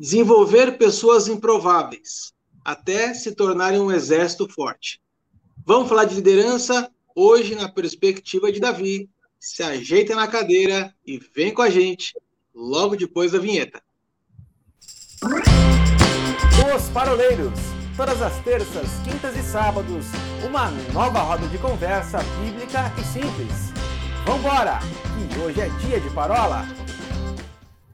desenvolver pessoas improváveis, até se tornarem um exército forte. Vamos falar de liderança hoje na perspectiva de Davi. Se ajeita na cadeira e vem com a gente logo depois da vinheta. Os Paroleiros, todas as terças, quintas e sábados, uma nova roda de conversa bíblica e simples. Vambora, que hoje é dia de parola.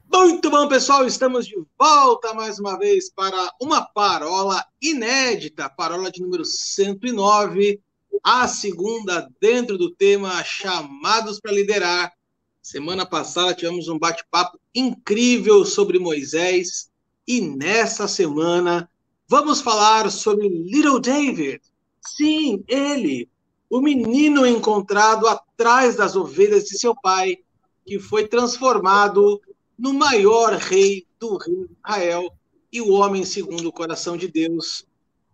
Muito bom, pessoal, estamos de volta mais uma vez para uma parola inédita, parola de número 109, a segunda dentro do tema Chamados para Liderar. Semana passada tivemos um bate-papo incrível sobre Moisés e nessa semana vamos falar sobre Little David. Sim, ele, o menino encontrado atrás das ovelhas de seu pai, que foi transformado no maior rei do rei Israel e o homem segundo o coração de Deus.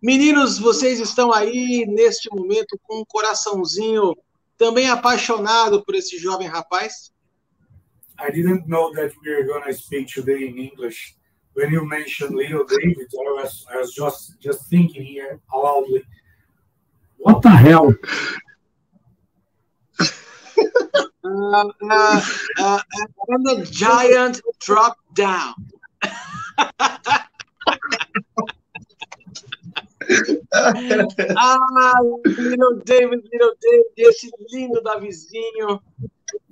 Meninos, vocês estão aí neste momento com um coraçãozinho também apaixonado por esse jovem rapaz? I didn't know that we were going to speak today in English. When you mentioned little David, I was, I was just, just thinking here loudly, what the hell? uh, uh, uh, and the giant dropped down. ah, little David, little David, esse lindo Davizinho.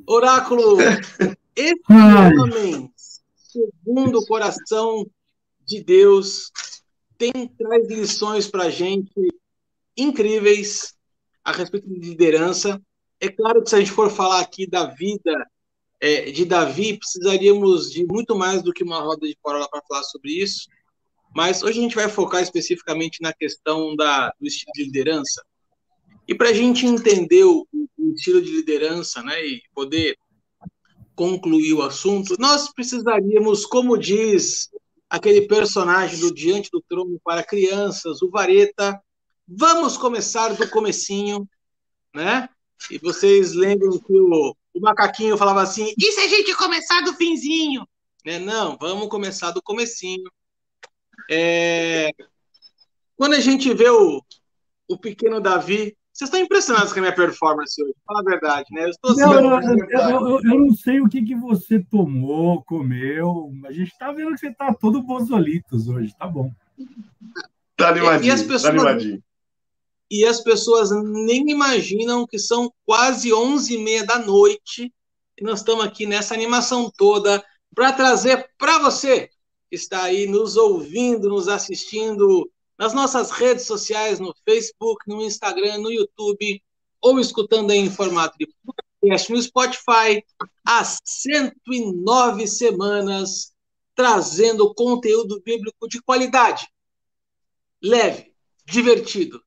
Oráculo, esse homem, segundo o coração de Deus, tem traz lições para gente incríveis a respeito de liderança é claro que se a gente for falar aqui da vida é, de Davi, precisaríamos de muito mais do que uma roda de parola para falar sobre isso. Mas hoje a gente vai focar especificamente na questão da, do estilo de liderança. E para a gente entender o, o, estilo de liderança né, e poder concluir o assunto, nós precisaríamos, como diz aquele personagem do Diante do Trono para Crianças, o Vareta, vamos começar do comecinho, né? E vocês lembram que o, o macaquinho falava assim: e se a gente começar do finzinho? Né? Não, vamos começar do comecinho. É... Quando a gente vê o, o pequeno Davi, vocês estão impressionados com a minha performance hoje, fala a verdade, né? Eu, estou não, eu, eu, eu, não sei o que, que você tomou, comeu, a gente está vendo que você está todo bozolitos hoje, tá bom. Tá animadinho, e, e as pessoas, tá animadinho e as pessoas nem imaginam que são quase 11 e meia da noite e nós estamos aqui nessa animação toda para trazer para você que está aí nos ouvindo, nos assistindo nas nossas redes sociais, no Facebook, no Instagram, no YouTube, ou escutando em formato de podcast no Spotify, há 109 semanas, trazendo conteúdo bíblico de qualidade, leve, divertido,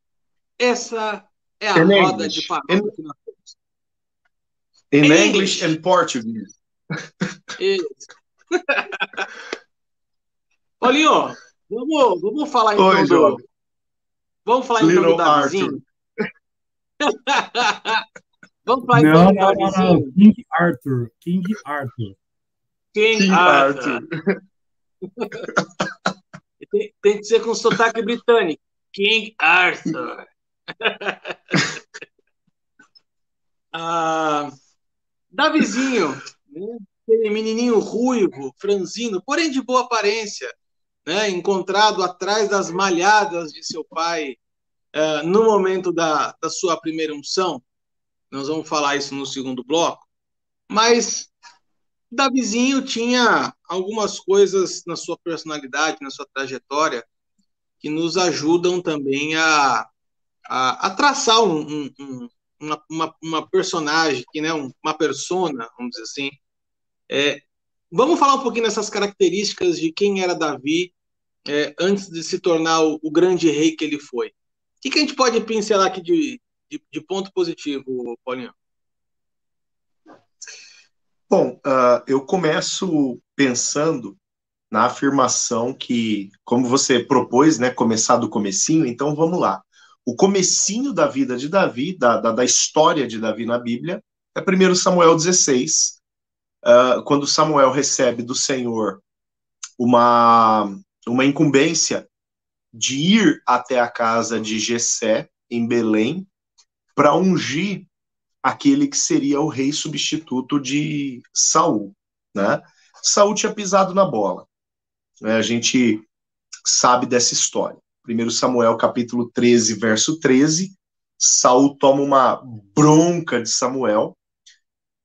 essa é a in roda English. de palavras que nós temos. In English, English and Portuguese. Isso. Paulinho, vamos, vamos falar então Oi, do... Vamos falar então do Davizinho? vamos falar então do Davizinho? King Arthur. King Arthur. King, King Arthur. Arthur. tem, tem que ser com sotaque britânico. King Arthur. ah, Davizinho, né? aquele menininho ruivo, franzino, porém de boa aparência, né? encontrado atrás das malhadas de seu pai uh, no momento da, da sua primeira unção. Nós vamos falar isso no segundo bloco. Mas Davizinho tinha algumas coisas na sua personalidade, na sua trajetória, que nos ajudam também a, a, a traçar um, um, um, uma, uma, uma, personagem, que, né, uma persona, vamos dizer assim. É, vamos falar um pouquinho dessas características de quem era Davi é, antes de se tornar o, o, grande rei que ele foi. O que, que a gente pode pincelar aqui de, de, de ponto positivo, Paulinho? Bom, uh, eu começo pensando na afirmação que, como você propôs, né, começar do comecinho, então vamos lá o comecinho da vida de Davi, da, da, da história de Davi na Bíblia, é 1 Samuel 16, uh, quando Samuel recebe do Senhor uma, uma incumbência de ir até a casa de Jessé, em Belém, para ungir aquele que seria o rei substituto de Saul, né? Saul tinha pisado na bola. Né? A gente sabe dessa história. 1 Samuel capítulo 13, verso 13, Saul toma uma bronca de Samuel.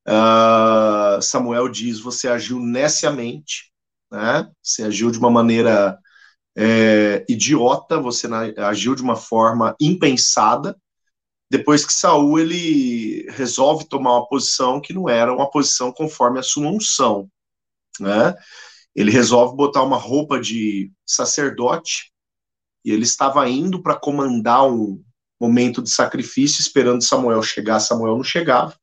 Uh, Samuel diz: Você agiu neciamente, né? Você agiu de uma maneira é, idiota, você agiu de uma forma impensada. Depois que Saul ele resolve tomar uma posição que não era uma posição conforme a sua unção, né? Ele resolve botar uma roupa de sacerdote e ele estava indo para comandar um momento de sacrifício, esperando Samuel chegar. Samuel não chegava.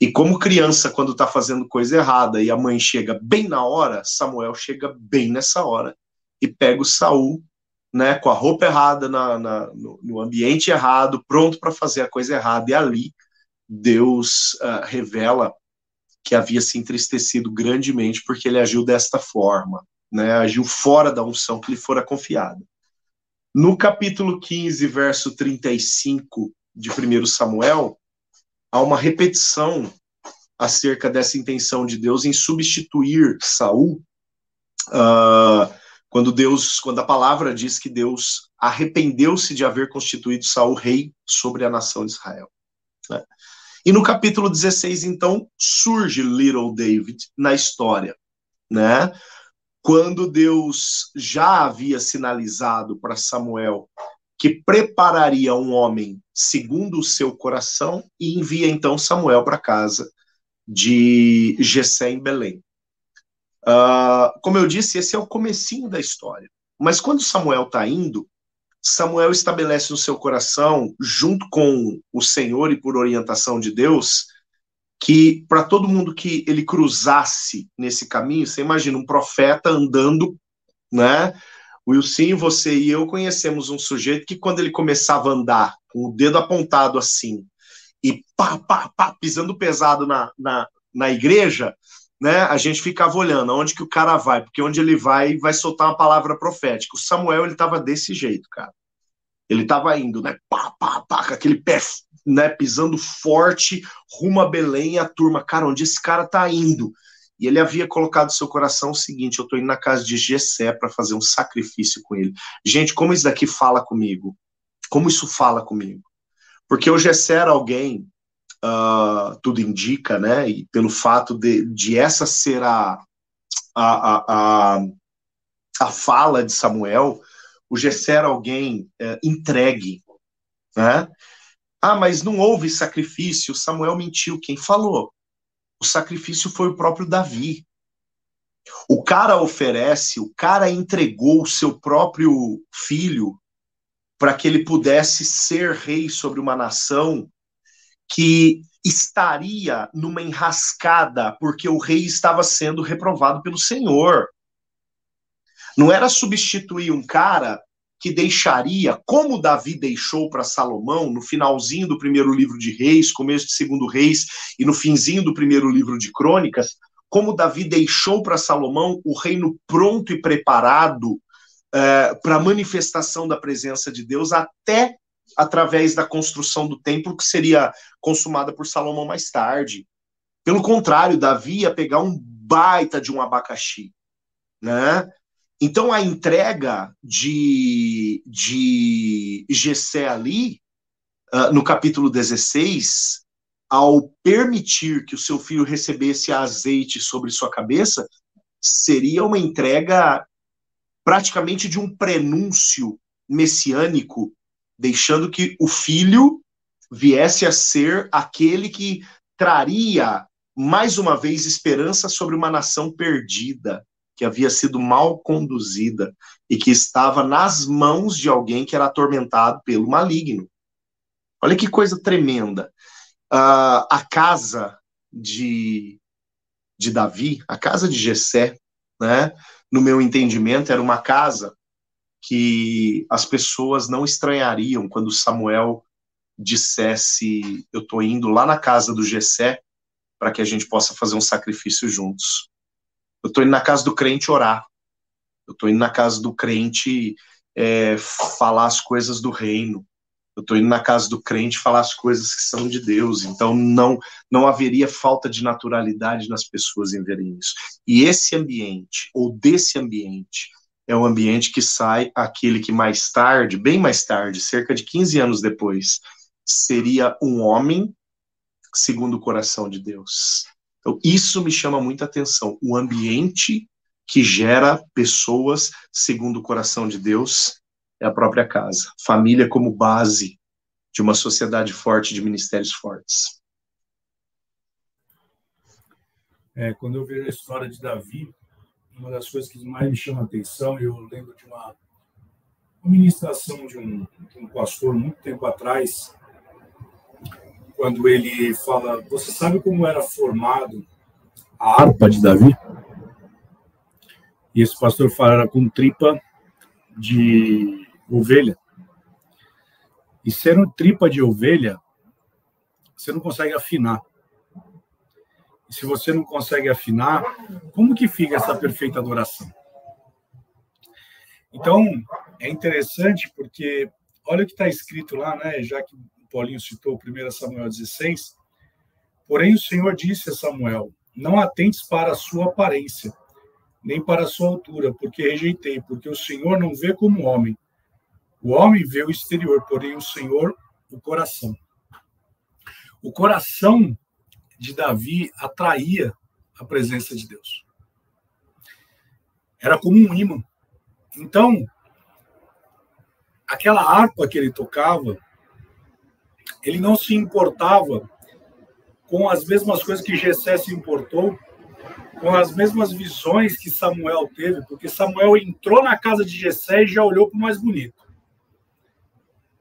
E como criança, quando está fazendo coisa errada e a mãe chega bem na hora, Samuel chega bem nessa hora e pega o Saul, né, com a roupa errada, na, na no, no, ambiente errado, pronto para fazer a coisa errada. E ali Deus uh, revela que havia se entristecido grandemente porque ele agiu desta forma, né, agiu fora da unção que lhe fora confiada. No capítulo 15, verso 35 de 1 Samuel, há uma repetição acerca dessa intenção de Deus em substituir Saul, uh, quando Deus, quando a palavra diz que Deus arrependeu-se de haver constituído Saul rei sobre a nação de Israel. Né? E no capítulo 16, então, surge Little David na história, né? Quando Deus já havia sinalizado para Samuel que prepararia um homem segundo o seu coração e envia então Samuel para casa de Jessé em Belém. Uh, como eu disse, esse é o comecinho da história. Mas quando Samuel está indo, Samuel estabelece no seu coração, junto com o Senhor e por orientação de Deus, que para todo mundo que ele cruzasse nesse caminho, você imagina um profeta andando, né? Wilson, você e eu conhecemos um sujeito que quando ele começava a andar com o dedo apontado assim e pá, pá, pá, pisando pesado na, na, na igreja, né, a gente ficava olhando aonde que o cara vai, porque onde ele vai, vai soltar uma palavra profética. O Samuel, ele tava desse jeito, cara. Ele tava indo, né, pá, pá, pá, com aquele pé, né, pisando forte, rumo a Belém, e a turma, cara, onde esse cara tá indo? E ele havia colocado no seu coração o seguinte: eu tô indo na casa de Gessé para fazer um sacrifício com ele. Gente, como isso daqui fala comigo? Como isso fala comigo? Porque o Gessé era alguém uh, tudo indica, né? E pelo fato de, de essa ser a, a, a, a fala de Samuel, o Gessé era alguém uh, entregue, né? Ah, mas não houve sacrifício. Samuel mentiu. Quem falou? O sacrifício foi o próprio Davi. O cara oferece, o cara entregou o seu próprio filho para que ele pudesse ser rei sobre uma nação que estaria numa enrascada porque o rei estava sendo reprovado pelo Senhor. Não era substituir um cara que deixaria, como Davi deixou para Salomão, no finalzinho do primeiro livro de Reis, começo do segundo Reis e no finzinho do primeiro livro de Crônicas, como Davi deixou para Salomão o reino pronto e preparado é, para a manifestação da presença de Deus até através da construção do templo que seria consumada por Salomão mais tarde. Pelo contrário, Davi ia pegar um baita de um abacaxi, né? Então a entrega de, de Gessé ali, uh, no capítulo 16, ao permitir que o seu filho recebesse azeite sobre sua cabeça, seria uma entrega praticamente de um prenúncio messiânico deixando que o filho viesse a ser aquele que traria mais uma vez esperança sobre uma nação perdida, que havia sido mal conduzida e que estava nas mãos de alguém que era atormentado pelo maligno. Olha que coisa tremenda. Uh, a casa de, de Davi, a casa de Jessé, né, no meu entendimento, era uma casa que as pessoas não estranhariam quando Samuel dissesse: Eu estou indo lá na casa do Gessé para que a gente possa fazer um sacrifício juntos. Eu estou indo na casa do crente orar. Eu estou indo na casa do crente é, falar as coisas do reino. Eu estou indo na casa do crente falar as coisas que são de Deus. Então não não haveria falta de naturalidade nas pessoas em verem isso. E esse ambiente ou desse ambiente é um ambiente que sai aquele que mais tarde, bem mais tarde, cerca de 15 anos depois, seria um homem segundo o coração de Deus. Então, isso me chama muita atenção. O ambiente que gera pessoas segundo o coração de Deus é a própria casa. Família como base de uma sociedade forte, de ministérios fortes. É, quando eu vejo a história de Davi, uma das coisas que mais me chama a atenção, eu lembro de uma, ministração de um, de um pastor muito tempo atrás, quando ele fala: Você sabe como era formado a harpa de Davi? E esse pastor fala: era com tripa de ovelha. E sendo tripa de ovelha, você não consegue afinar. E se você não consegue afinar, como que fica essa perfeita adoração? Então, é interessante porque olha o que está escrito lá, né? Já que Paulinho citou 1 Samuel 16. Porém, o Senhor disse a Samuel: Não atentes para a sua aparência, nem para a sua altura, porque rejeitei, porque o Senhor não vê como homem. O homem vê o exterior, porém o Senhor o coração. O coração de Davi atraía a presença de Deus. Era como um imã. Então, aquela harpa que ele tocava, ele não se importava com as mesmas coisas que Jessé se importou, com as mesmas visões que Samuel teve, porque Samuel entrou na casa de Jessé e já olhou para o mais bonito.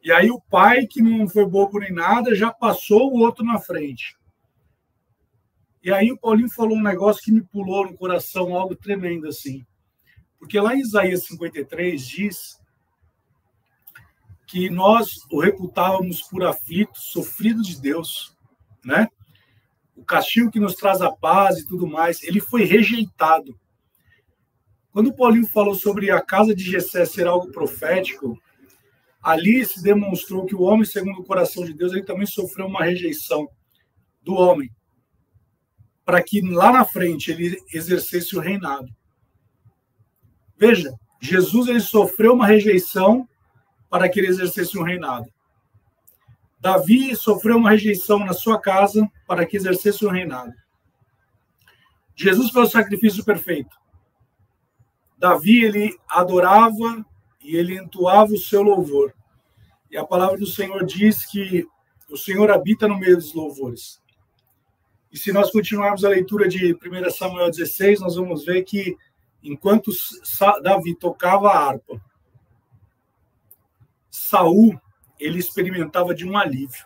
E aí o pai, que não foi bobo nem nada, já passou o outro na frente. E aí o Paulinho falou um negócio que me pulou no coração, algo tremendo assim. Porque lá em Isaías 53 diz que nós o reputávamos por aflito, sofrido de Deus, né? O castigo que nos traz a paz e tudo mais, ele foi rejeitado. Quando Paulinho falou sobre a casa de Jessé ser algo profético, ali se demonstrou que o homem, segundo o coração de Deus, ele também sofreu uma rejeição do homem para que lá na frente ele exercesse o reinado. Veja, Jesus ele sofreu uma rejeição para que ele exercesse um reinado. Davi sofreu uma rejeição na sua casa para que exercesse um reinado. Jesus foi o sacrifício perfeito. Davi ele adorava e ele entoava o seu louvor. E a palavra do Senhor diz que o Senhor habita no meio dos louvores. E se nós continuarmos a leitura de 1 Samuel 16, nós vamos ver que enquanto Davi tocava a harpa, Saul ele experimentava de um alívio.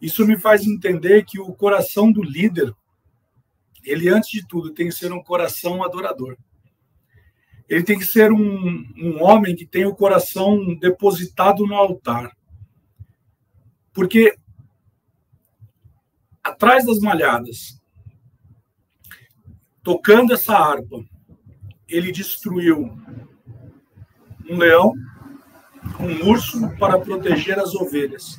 Isso me faz entender que o coração do líder, ele antes de tudo tem que ser um coração adorador. Ele tem que ser um, um homem que tem o coração depositado no altar. Porque atrás das malhadas, tocando essa harpa, ele destruiu um leão, um urso para proteger as ovelhas.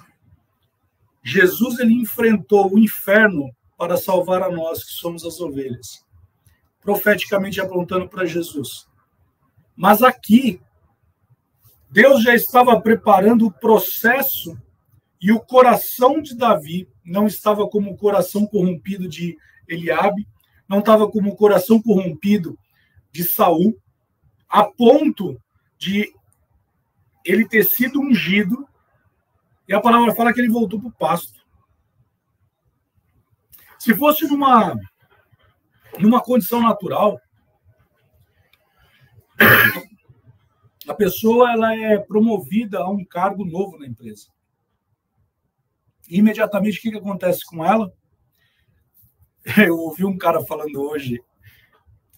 Jesus ele enfrentou o inferno para salvar a nós que somos as ovelhas, profeticamente apontando para Jesus. Mas aqui Deus já estava preparando o processo e o coração de Davi não estava como o coração corrompido de Eliabe, não estava como o coração corrompido de Saul, a ponto de ele ter sido ungido, e a palavra fala que ele voltou para o pasto. Se fosse numa, numa condição natural, a pessoa ela é promovida a um cargo novo na empresa imediatamente o que, que acontece com ela? Eu ouvi um cara falando hoje,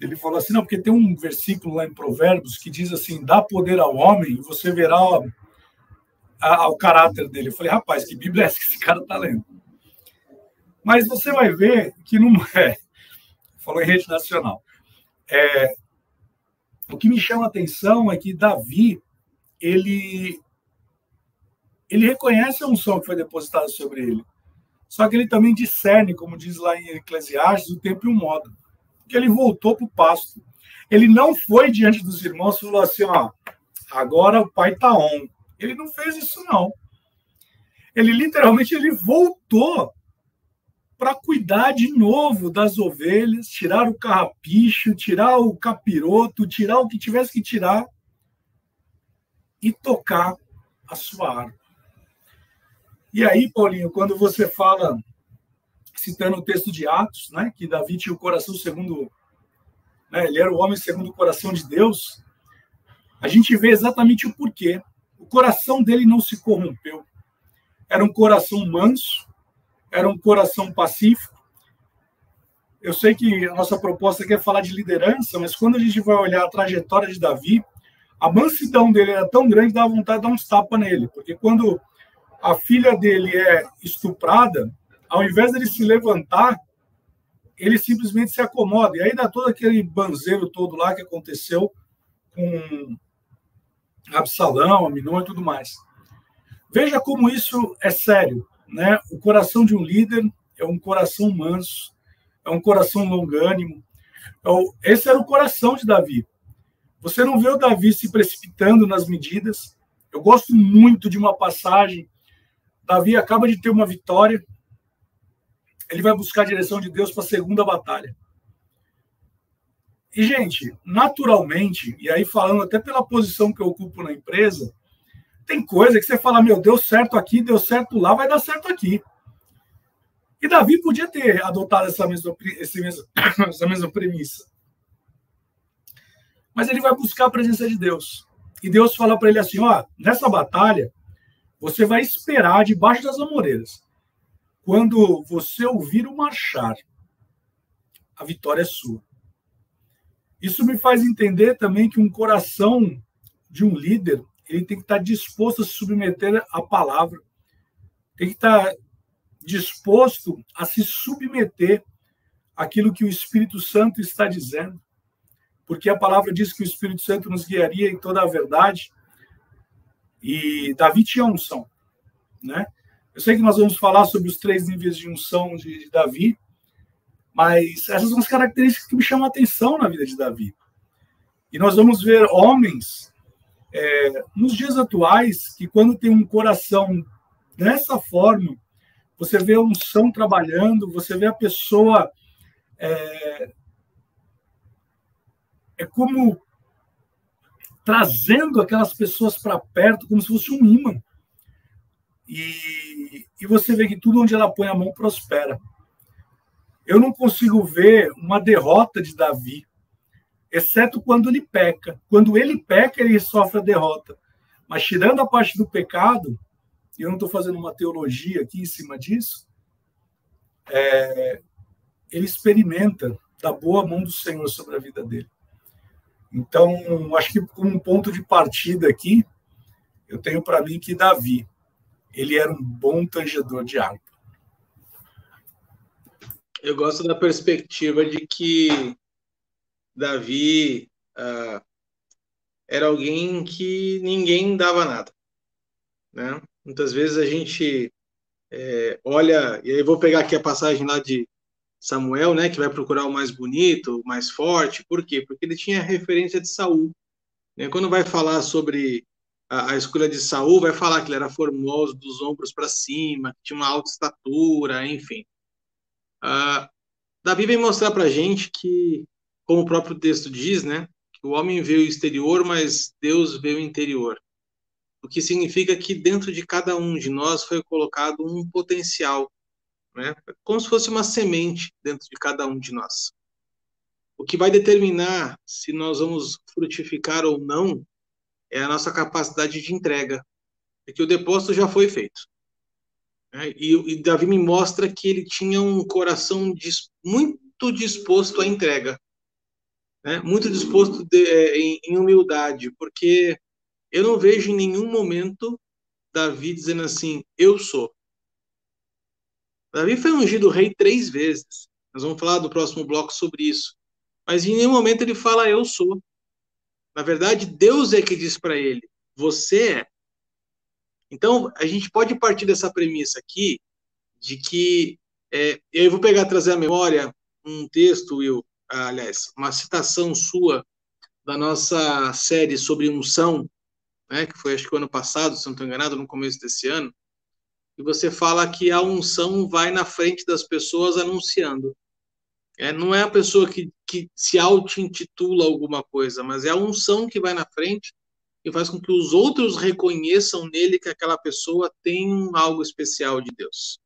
ele falou assim, não, porque tem um versículo lá em Provérbios que diz assim, dá poder ao homem e você verá o, a, o caráter dele. Eu falei, rapaz, que Bíblia é essa que esse cara está lendo? Mas você vai ver que não é. Falou em rede nacional. É, o que me chama a atenção é que Davi, ele, ele reconhece a unção que foi depositada sobre ele. Só que ele também discerne, como diz lá em Eclesiastes, o tempo e o modo. Porque ele voltou para o pasto. Ele não foi diante dos irmãos e falou assim: ó, agora o pai está on. Ele não fez isso, não. Ele literalmente ele voltou para cuidar de novo das ovelhas, tirar o carrapicho, tirar o capiroto, tirar o que tivesse que tirar e tocar a sua arma. E aí, Paulinho, quando você fala, citando o texto de Atos, né, que Davi tinha o coração segundo. Né, ele era o homem segundo o coração de Deus, a gente vê exatamente o porquê. O coração dele não se corrompeu. Era um coração manso, era um coração pacífico. Eu sei que a nossa proposta aqui é falar de liderança, mas quando a gente vai olhar a trajetória de Davi, a mansidão dele era tão grande que dava vontade de dar uns tapas nele, porque quando a filha dele é estuprada, ao invés dele se levantar, ele simplesmente se acomoda. E aí dá todo aquele banzeiro todo lá que aconteceu com Absalão, Aminon e tudo mais. Veja como isso é sério. Né? O coração de um líder é um coração manso, é um coração longânimo. É esse era o coração de Davi. Você não vê o Davi se precipitando nas medidas. Eu gosto muito de uma passagem. Davi acaba de ter uma vitória. Ele vai buscar a direção de Deus para a segunda batalha. E, gente, naturalmente, e aí falando até pela posição que eu ocupo na empresa, tem coisa que você fala, meu, deu certo aqui, deu certo lá, vai dar certo aqui. E Davi podia ter adotado essa mesma, essa mesma premissa. Mas ele vai buscar a presença de Deus. E Deus fala para ele assim: ó, nessa batalha, você vai esperar debaixo das amoreiras. Quando você ouvir o marchar, a vitória é sua. Isso me faz entender também que um coração de um líder ele tem que estar disposto a se submeter à palavra, tem que estar disposto a se submeter àquilo que o Espírito Santo está dizendo, porque a palavra diz que o Espírito Santo nos guiaria em toda a verdade. E Davi tinha unção, né? Eu sei que nós vamos falar sobre os três níveis de unção de, Davi, mas essas são as características que me chamam a atenção na vida de Davi. E nós vamos ver homens é, nos dias atuais, que quando tem um coração dessa forma, você vê a unção trabalhando, você vê a pessoa. É, é como trazendo aquelas pessoas para perto, como se fosse um imã. E, e você vê que tudo onde ela põe a mão prospera. Eu não consigo ver uma derrota de Davi exceto quando ele peca. Quando ele peca, ele sofre a derrota. Mas tirando a parte do pecado, e eu não estou fazendo uma teologia aqui em cima disso, é, ele experimenta da boa mão do Senhor sobre a vida dele. Então, acho que como um ponto de partida aqui, eu tenho para mim que Davi, ele era um bom tangedor de harpa. Eu gosto da perspectiva de que Davi uh, era alguém que ninguém dava nada. Né? Muitas vezes a gente é, olha, e aí vou pegar aqui a passagem lá de Samuel, né, que vai procurar o mais bonito, o mais forte, por quê? Porque ele tinha referência de Saul. Né? Quando vai falar sobre a, a, escolha de Saul, vai falar que ele era formoso dos ombros para cima, tinha uma alta estatura, enfim. Uh, Davi vem mostrar para gente que como o próprio texto diz, né, que o homem vê o exterior, mas Deus vê o interior. O que significa que dentro de cada um de nós foi colocado um potencial, né, como se fosse uma semente dentro de cada um de nós. O que vai determinar se nós vamos frutificar ou não é a nossa capacidade de entrega, porque o depósito já foi feito. Né? E, e Davi me mostra que ele tinha um coração muito disposto à entrega né? muito disposto de, é, em, em humildade, porque eu não vejo em nenhum momento Davi dizendo assim, eu sou. Davi foi ungido rei três vezes. Nós vamos falar do próximo bloco sobre isso. Mas em nenhum momento ele fala, eu sou. Na verdade, Deus é que diz para ele: você é. Então, a gente pode partir dessa premissa aqui, de que. É, eu vou pegar, trazer à memória um texto, Will, aliás, uma citação sua da nossa série sobre unção, né, que foi acho que o ano passado, se não estou enganado, no começo desse ano, e você fala que a unção vai na frente das pessoas anunciando. É, não é a pessoa que, que se auto-intitula alguma coisa, mas é a unção que vai na frente e faz com que os outros reconheçam nele que aquela pessoa tem algo especial de Deus.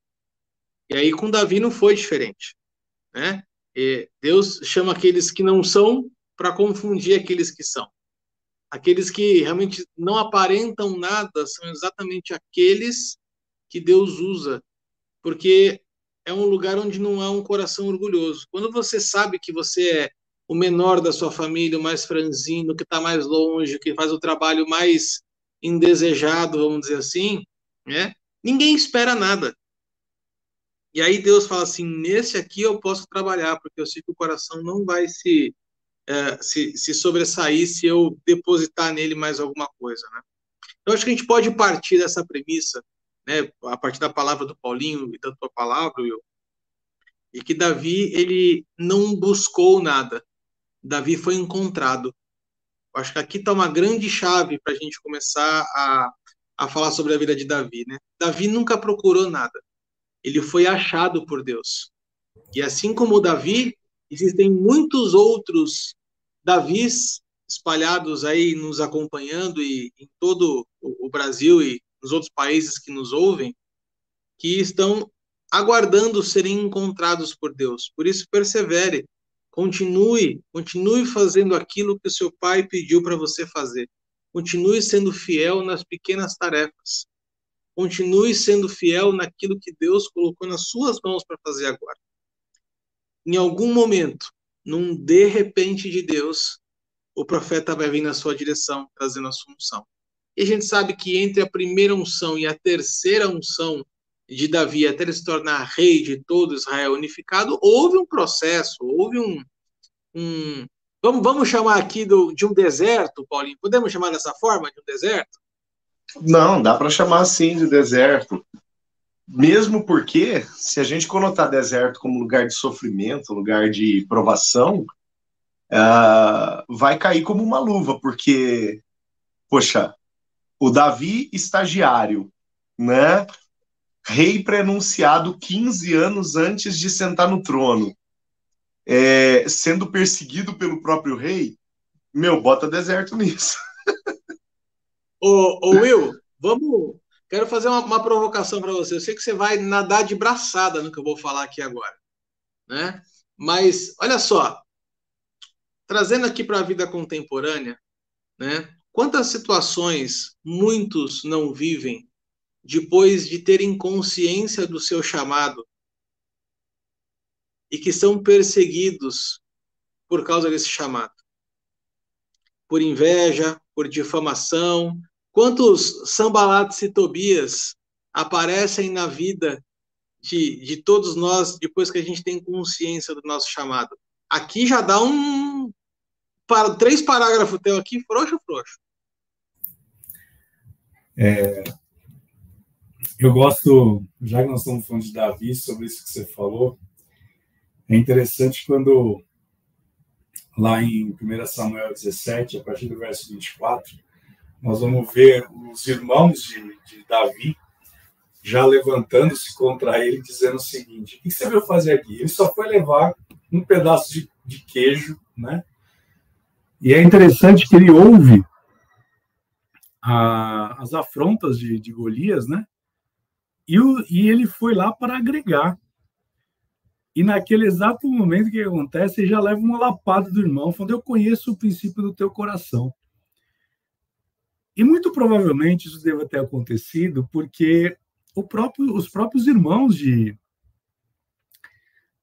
E aí com Davi não foi diferente. Né? E Deus chama aqueles que não são para confundir aqueles que são. Aqueles que realmente não aparentam nada são exatamente aqueles que Deus usa, porque é um lugar onde não há um coração orgulhoso. Quando você sabe que você é o menor da sua família, o mais franzino, que está mais longe, que faz o trabalho mais indesejado, vamos dizer assim, né? Ninguém espera nada. E aí Deus fala assim: nesse aqui eu posso trabalhar, porque eu sei que o coração não vai se, é, se, se sobressair se eu depositar nele mais alguma coisa, né? Então acho que a gente pode partir dessa premissa né, a partir da palavra do Paulinho e da tua palavra, e que Davi ele não buscou nada. Davi foi encontrado. Acho que aqui está uma grande chave para a gente começar a, a falar sobre a vida de Davi. Né? Davi nunca procurou nada. Ele foi achado por Deus. E assim como Davi, existem muitos outros Davis espalhados aí nos acompanhando e em todo o Brasil e nos outros países que nos ouvem, que estão aguardando serem encontrados por Deus. Por isso, persevere, continue, continue fazendo aquilo que o seu pai pediu para você fazer. Continue sendo fiel nas pequenas tarefas. Continue sendo fiel naquilo que Deus colocou nas suas mãos para fazer agora. Em algum momento, num de repente de Deus, o profeta vai vir na sua direção, trazendo a sua unção. E a gente sabe que entre a primeira unção e a terceira unção de Davi, até ele se tornar rei de todo Israel unificado, houve um processo, houve um. um vamos, vamos chamar aqui do, de um deserto, Paulinho? Podemos chamar dessa forma, de um deserto? Não, dá para chamar assim de deserto. Mesmo porque, se a gente conotar deserto como lugar de sofrimento, lugar de provação, uh, vai cair como uma luva, porque, poxa, o Davi estagiário, né? Rei prenunciado 15 anos antes de sentar no trono, é, sendo perseguido pelo próprio rei, meu, bota deserto nisso. ô, ô Will, vamos. Quero fazer uma, uma provocação para você. Eu sei que você vai nadar de braçada no que eu vou falar aqui agora, né? Mas olha só, trazendo aqui para a vida contemporânea, né? Quantas situações muitos não vivem depois de terem consciência do seu chamado e que são perseguidos por causa desse chamado? Por inveja, por difamação. Quantos sambalates e tobias aparecem na vida de, de todos nós depois que a gente tem consciência do nosso chamado? Aqui já dá um, para, três parágrafos teu aqui, frouxo, frouxo. É, eu gosto, já que nós estamos falando de Davi, sobre isso que você falou, é interessante quando, lá em 1 Samuel 17, a partir do verso 24, nós vamos ver os irmãos de, de Davi já levantando-se contra ele, dizendo o seguinte: O que você veio fazer aqui? Ele só foi levar um pedaço de, de queijo, né? E é interessante que ele ouve a, as afrontas de, de Golias, né? E, o, e ele foi lá para agregar. E naquele exato momento que acontece, ele já leva uma lapada do irmão, falando: Eu conheço o princípio do teu coração. E muito provavelmente isso deva ter acontecido porque próprio, os próprios irmãos de,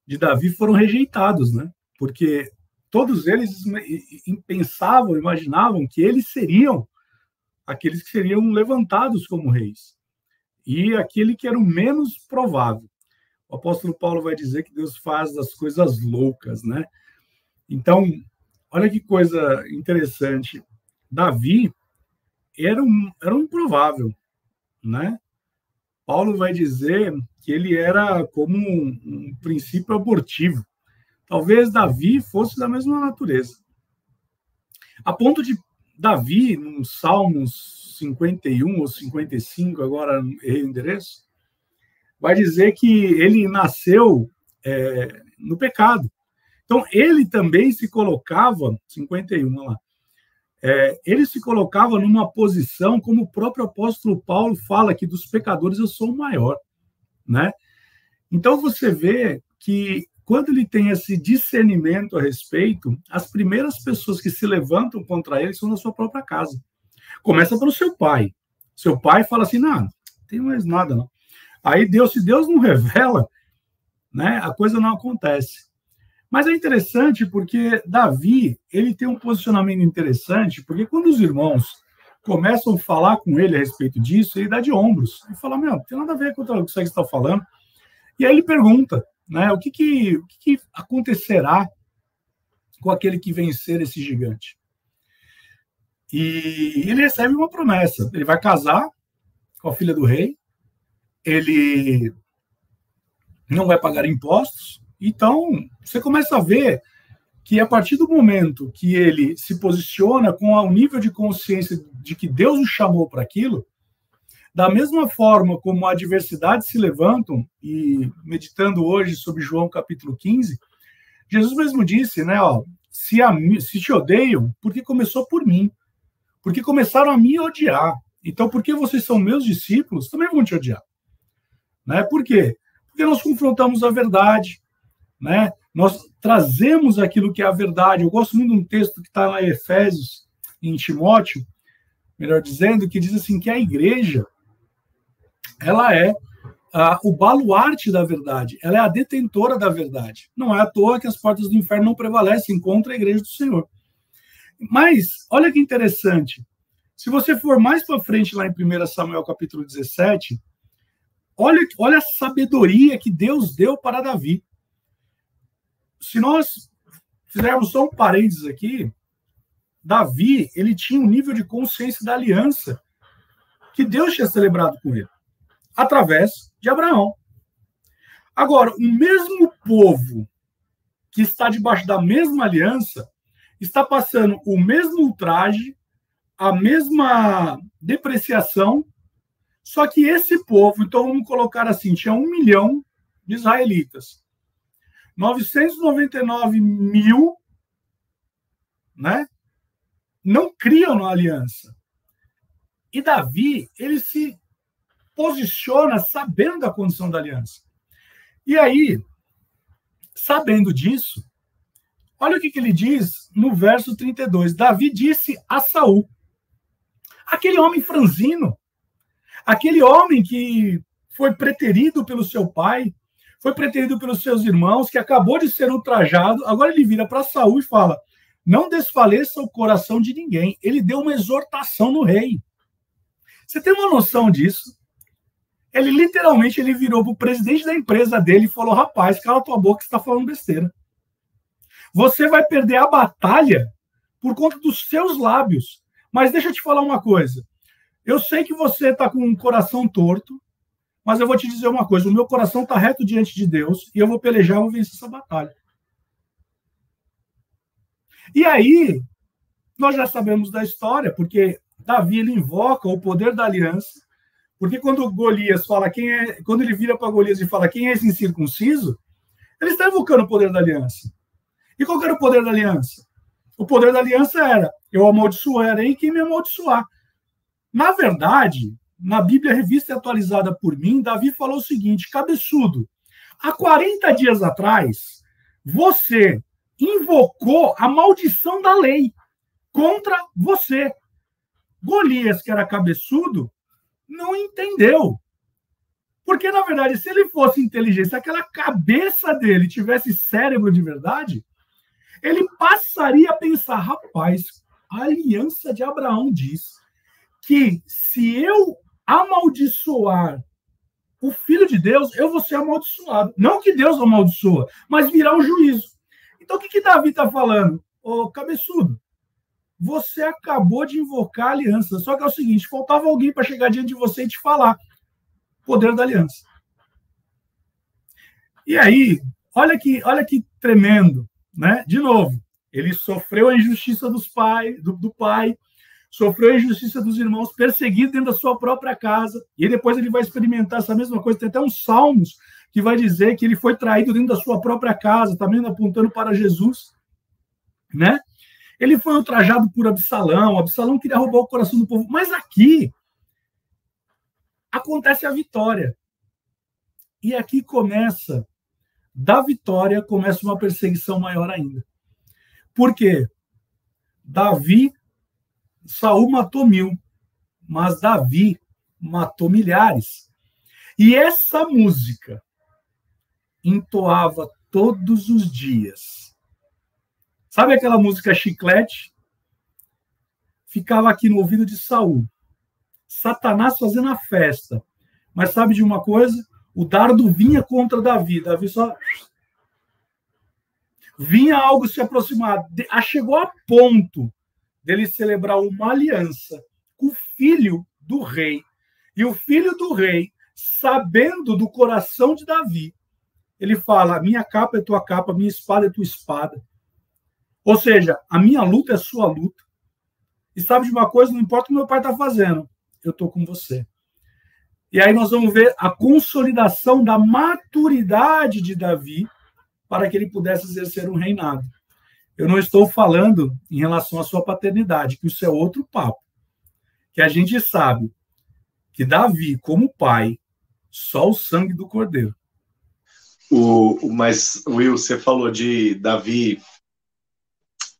de Davi foram rejeitados, né? Porque todos eles pensavam, imaginavam que eles seriam aqueles que seriam levantados como reis e aquele que era o menos provável. O apóstolo Paulo vai dizer que Deus faz as coisas loucas, né? Então, olha que coisa interessante. Davi era um, era um improvável, né? Paulo vai dizer que ele era como um, um princípio abortivo. Talvez Davi fosse da mesma natureza. A ponto de Davi, no Salmos 51 ou 55, agora errei o endereço, vai dizer que ele nasceu é, no pecado. Então, ele também se colocava, 51 lá, é, ele se colocava numa posição, como o próprio apóstolo Paulo fala, que dos pecadores eu sou o maior, né? Então, você vê que quando ele tem esse discernimento a respeito, as primeiras pessoas que se levantam contra ele são na sua própria casa. Começa pelo seu pai. Seu pai fala assim: não, não tem mais nada, não. Aí Deus, se Deus não revela, né, a coisa não acontece. Mas é interessante porque Davi, ele tem um posicionamento interessante, porque quando os irmãos começam a falar com ele a respeito disso, ele dá de ombros. Ele fala, meu, não tem nada a ver com o que você está falando. E aí ele pergunta, né, o que, que, o que, que acontecerá com aquele que vencer esse gigante? E ele recebe uma promessa. Ele vai casar com a filha do rei, ele não vai pagar impostos. Então, você começa a ver que a partir do momento que ele se posiciona com o nível de consciência de que Deus o chamou para aquilo, da mesma forma como a adversidade se levantam, e meditando hoje sobre João capítulo 15, Jesus mesmo disse, né, ó, se, a, se te odeiam, porque começou por mim, porque começaram a me odiar. Então, porque vocês são meus discípulos, também vão te odiar. Né? Por quê? Porque nós confrontamos a verdade, né? Nós trazemos aquilo que é a verdade. Eu gosto muito de um texto que está lá em Efésios, em Timóteo, melhor dizendo, que diz assim que a igreja ela é o baluarte da verdade, ela é a detentora da verdade. Não é à toa que as portas do inferno não prevalecem contra a igreja do Senhor. Mas, olha que interessante, se você for mais para frente lá em 1 Samuel capítulo 17, olha, olha a sabedoria que Deus deu para Davi se nós fizermos só um parênteses aqui, Davi, ele tinha um nível de consciência da aliança que Deus tinha celebrado com ele, através de Abraão. Agora, o mesmo povo que está debaixo da mesma aliança está passando o mesmo ultraje, a mesma depreciação, só que esse povo, então vamos colocar assim, tinha um milhão de israelitas. 999 mil né, não criam na aliança. E Davi, ele se posiciona sabendo da condição da aliança. E aí, sabendo disso, olha o que, que ele diz no verso 32. Davi disse a Saul, aquele homem franzino, aquele homem que foi preterido pelo seu pai, foi preterido pelos seus irmãos, que acabou de ser ultrajado. Agora ele vira para Saul e fala: Não desfaleça o coração de ninguém. Ele deu uma exortação no rei. Você tem uma noção disso? Ele literalmente ele virou para o presidente da empresa dele e falou: Rapaz, cala tua boca, você está falando besteira. Você vai perder a batalha por conta dos seus lábios. Mas deixa eu te falar uma coisa. Eu sei que você está com um coração torto, mas eu vou te dizer uma coisa: o meu coração está reto diante de Deus e eu vou pelejar, eu vou vencer essa batalha. E aí, nós já sabemos da história, porque Davi invoca o poder da aliança, porque quando Golias fala quem é, quando ele vira para Golias e fala quem é esse incircunciso, ele está invocando o poder da aliança. E qual era o poder da aliança? O poder da aliança era: eu amaldiçoarei quem me amaldiçoar. Na verdade, na Bíblia Revista Atualizada por mim, Davi falou o seguinte: cabeçudo, há 40 dias atrás, você invocou a maldição da lei contra você. Golias, que era cabeçudo, não entendeu. Porque, na verdade, se ele fosse inteligente, se aquela cabeça dele tivesse cérebro de verdade, ele passaria a pensar: rapaz, a aliança de Abraão diz que se eu amaldiçoar o filho de Deus, eu vou ser amaldiçoado. Não que Deus amaldiçoa, mas virá o juízo. Então, o que, que Davi está falando? Ô, cabeçudo, você acabou de invocar a aliança. Só que é o seguinte: faltava alguém para chegar diante de você e te falar. Poder da aliança. E aí, olha que, olha que tremendo, né? De novo, ele sofreu a injustiça dos pai, do, do pai, sofreu a injustiça dos irmãos, perseguido dentro da sua própria casa. E depois ele vai experimentar essa mesma coisa. Tem até uns salmos que vai dizer que ele foi traído dentro da sua própria casa, também apontando para Jesus, né? Ele foi ultrajado por Absalão, Absalão queria roubar o coração do povo, mas aqui acontece a vitória. E aqui começa, da vitória, começa uma perseguição maior ainda. Por quê? Davi, Saul matou mil, mas Davi matou milhares. E essa música entoava todos os dias Sabe aquela música Chiclete? Ficava aqui no ouvido de Saul. Satanás fazendo a festa. Mas sabe de uma coisa? O dardo vinha contra Davi. Davi só. Vinha algo se aproximar. Ah, chegou a ponto dele celebrar uma aliança com o filho do rei. E o filho do rei, sabendo do coração de Davi, ele fala: Minha capa é tua capa, minha espada é tua espada. Ou seja, a minha luta é sua luta. E sabe de uma coisa? Não importa o que meu pai está fazendo, eu estou com você. E aí nós vamos ver a consolidação da maturidade de Davi para que ele pudesse exercer um reinado. Eu não estou falando em relação à sua paternidade, que isso é outro papo. Que a gente sabe que Davi, como pai, só o sangue do cordeiro. O, mas, Will, você falou de Davi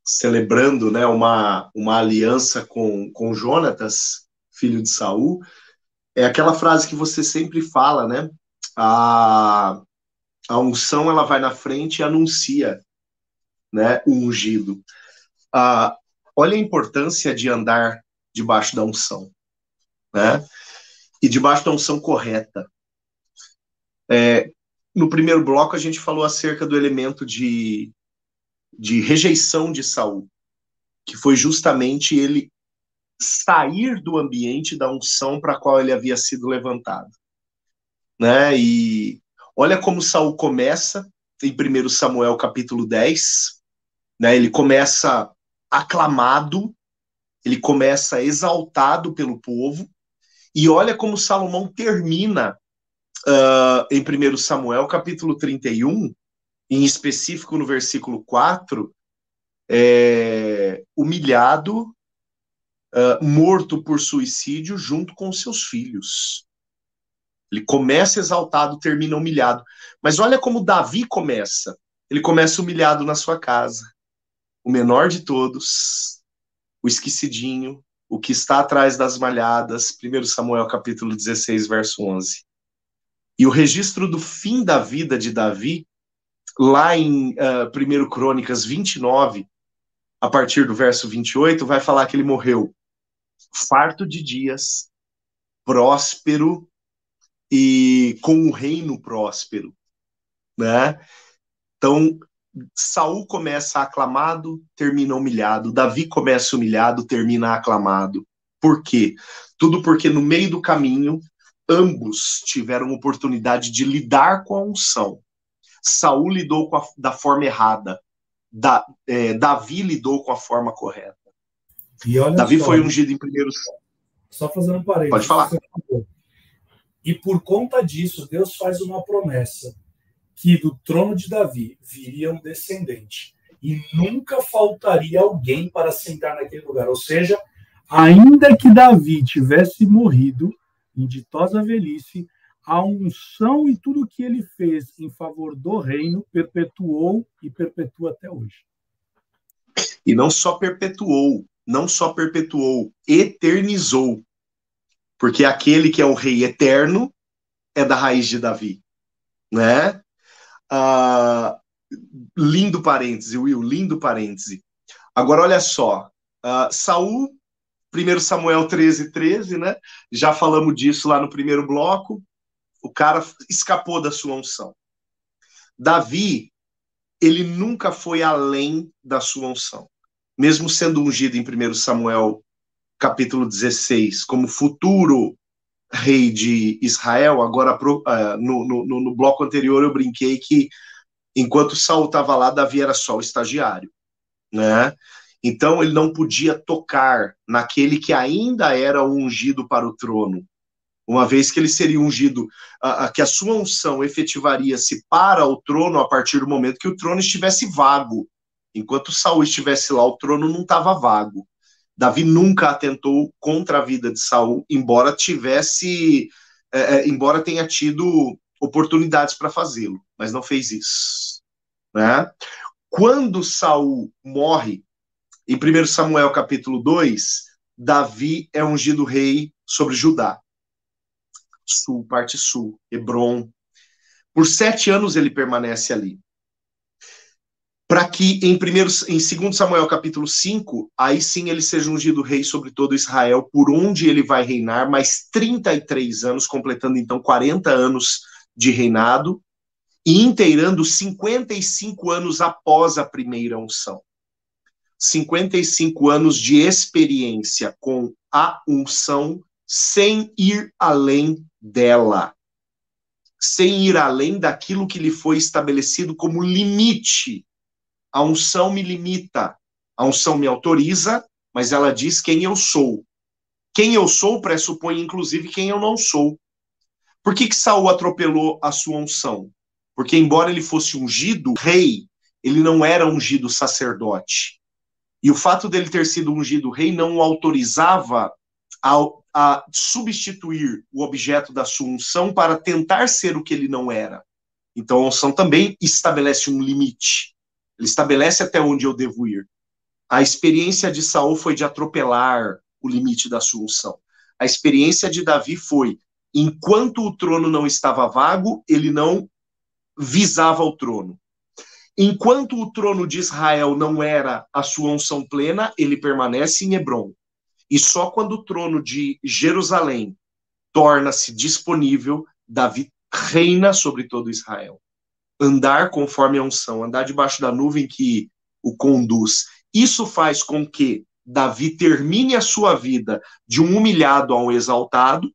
celebrando né, uma, uma aliança com, com Jonatas, filho de Saul, é aquela frase que você sempre fala, né? A, a unção ela vai na frente e anuncia né, o ungido. Ah, olha a importância de andar debaixo da unção, né? E debaixo da unção correta. É, no primeiro bloco a gente falou acerca do elemento de de rejeição de Saul, que foi justamente ele sair do ambiente da unção para a qual ele havia sido levantado. Né? E olha como Saul começa em 1 Samuel capítulo 10, né? Ele começa aclamado, ele começa exaltado pelo povo, e olha como Salomão termina uh, em 1 Samuel capítulo 31, em específico no versículo 4, é, humilhado, uh, morto por suicídio junto com seus filhos. Ele começa exaltado, termina humilhado. Mas olha como Davi começa. Ele começa humilhado na sua casa. O menor de todos, o esquecidinho, o que está atrás das malhadas, 1 Samuel capítulo 16, verso 11. E o registro do fim da vida de Davi lá em uh, ah, 1 Crônicas 29, a partir do verso 28, vai falar que ele morreu farto de dias, próspero e com um reino próspero, né? Então, Saul começa aclamado, termina humilhado. Davi começa humilhado, termina aclamado. Por quê? Tudo porque no meio do caminho ambos tiveram oportunidade de lidar com a unção Saul lidou a, da forma errada, da, é, Davi lidou com a forma correta. Davi só, foi ungido em primeiro. Só fazendo um parênteses. Pode falar. E por conta disso, Deus faz uma promessa que do trono de Davi viria um descendente e nunca faltaria alguém para sentar naquele lugar. Ou seja, ainda que Davi tivesse morrido em ditosa velhice, a unção e tudo que ele fez em favor do reino perpetuou e perpetua até hoje. E não só perpetuou, não só perpetuou, eternizou. Porque aquele que é o rei eterno é da raiz de Davi, né? Ah, lindo parêntese, Will, lindo parêntese. Agora olha só, uh, Saul, 1 Samuel 13, 13, né? Já falamos disso lá no primeiro bloco. O cara escapou da sua unção. Davi, ele nunca foi além da sua unção. mesmo sendo ungido em 1 Samuel capítulo 16 como futuro rei de Israel, agora uh, no, no, no, bloco anterior eu brinquei que enquanto Saul estava lá, Davi era só o estagiário, né? Então ele não podia tocar naquele que ainda era ungido para o trono, uma vez que ele seria ungido, uh, que a sua unção efetivaria-se para o trono a partir do momento que o trono estivesse vago. Enquanto Saul estivesse lá, o trono não estava vago. Davi nunca atentou contra a vida de Saul, embora tivesse, é, é embora tenha tido oportunidades para fazê-lo, mas não fez isso. Né? Quando Saul morre, em 1 Samuel capítulo 2, Davi é ungido rei sobre Judá. Sul, parte sul, Hebron. Por sete anos ele permanece ali para que em primeiro em 2 Samuel capítulo 5, aí sim ele seja ungido rei sobre todo Israel, por onde ele vai reinar mais 33 anos, completando então 40 anos de reinado e inteirando 55 anos após a primeira unção. 55 anos de experiência com a unção sem ir além dela. Sem ir além daquilo que lhe foi estabelecido como limite a unção me limita, a unção me autoriza, mas ela diz quem eu sou. Quem eu sou pressupõe, inclusive, quem eu não sou. Por que, que Saul atropelou a sua unção? Porque, embora ele fosse ungido rei, ele não era ungido sacerdote. E o fato dele ter sido ungido rei não o autorizava a, a substituir o objeto da sua unção para tentar ser o que ele não era. Então, a unção também estabelece um limite. Ele estabelece até onde eu devo ir. A experiência de Saul foi de atropelar o limite da sua unção. A experiência de Davi foi, enquanto o trono não estava vago, ele não visava o trono. Enquanto o trono de Israel não era a sua unção plena, ele permanece em Hebron. E só quando o trono de Jerusalém torna-se disponível, Davi reina sobre todo Israel andar conforme a unção, andar debaixo da nuvem que o conduz. Isso faz com que Davi termine a sua vida de um humilhado a um exaltado,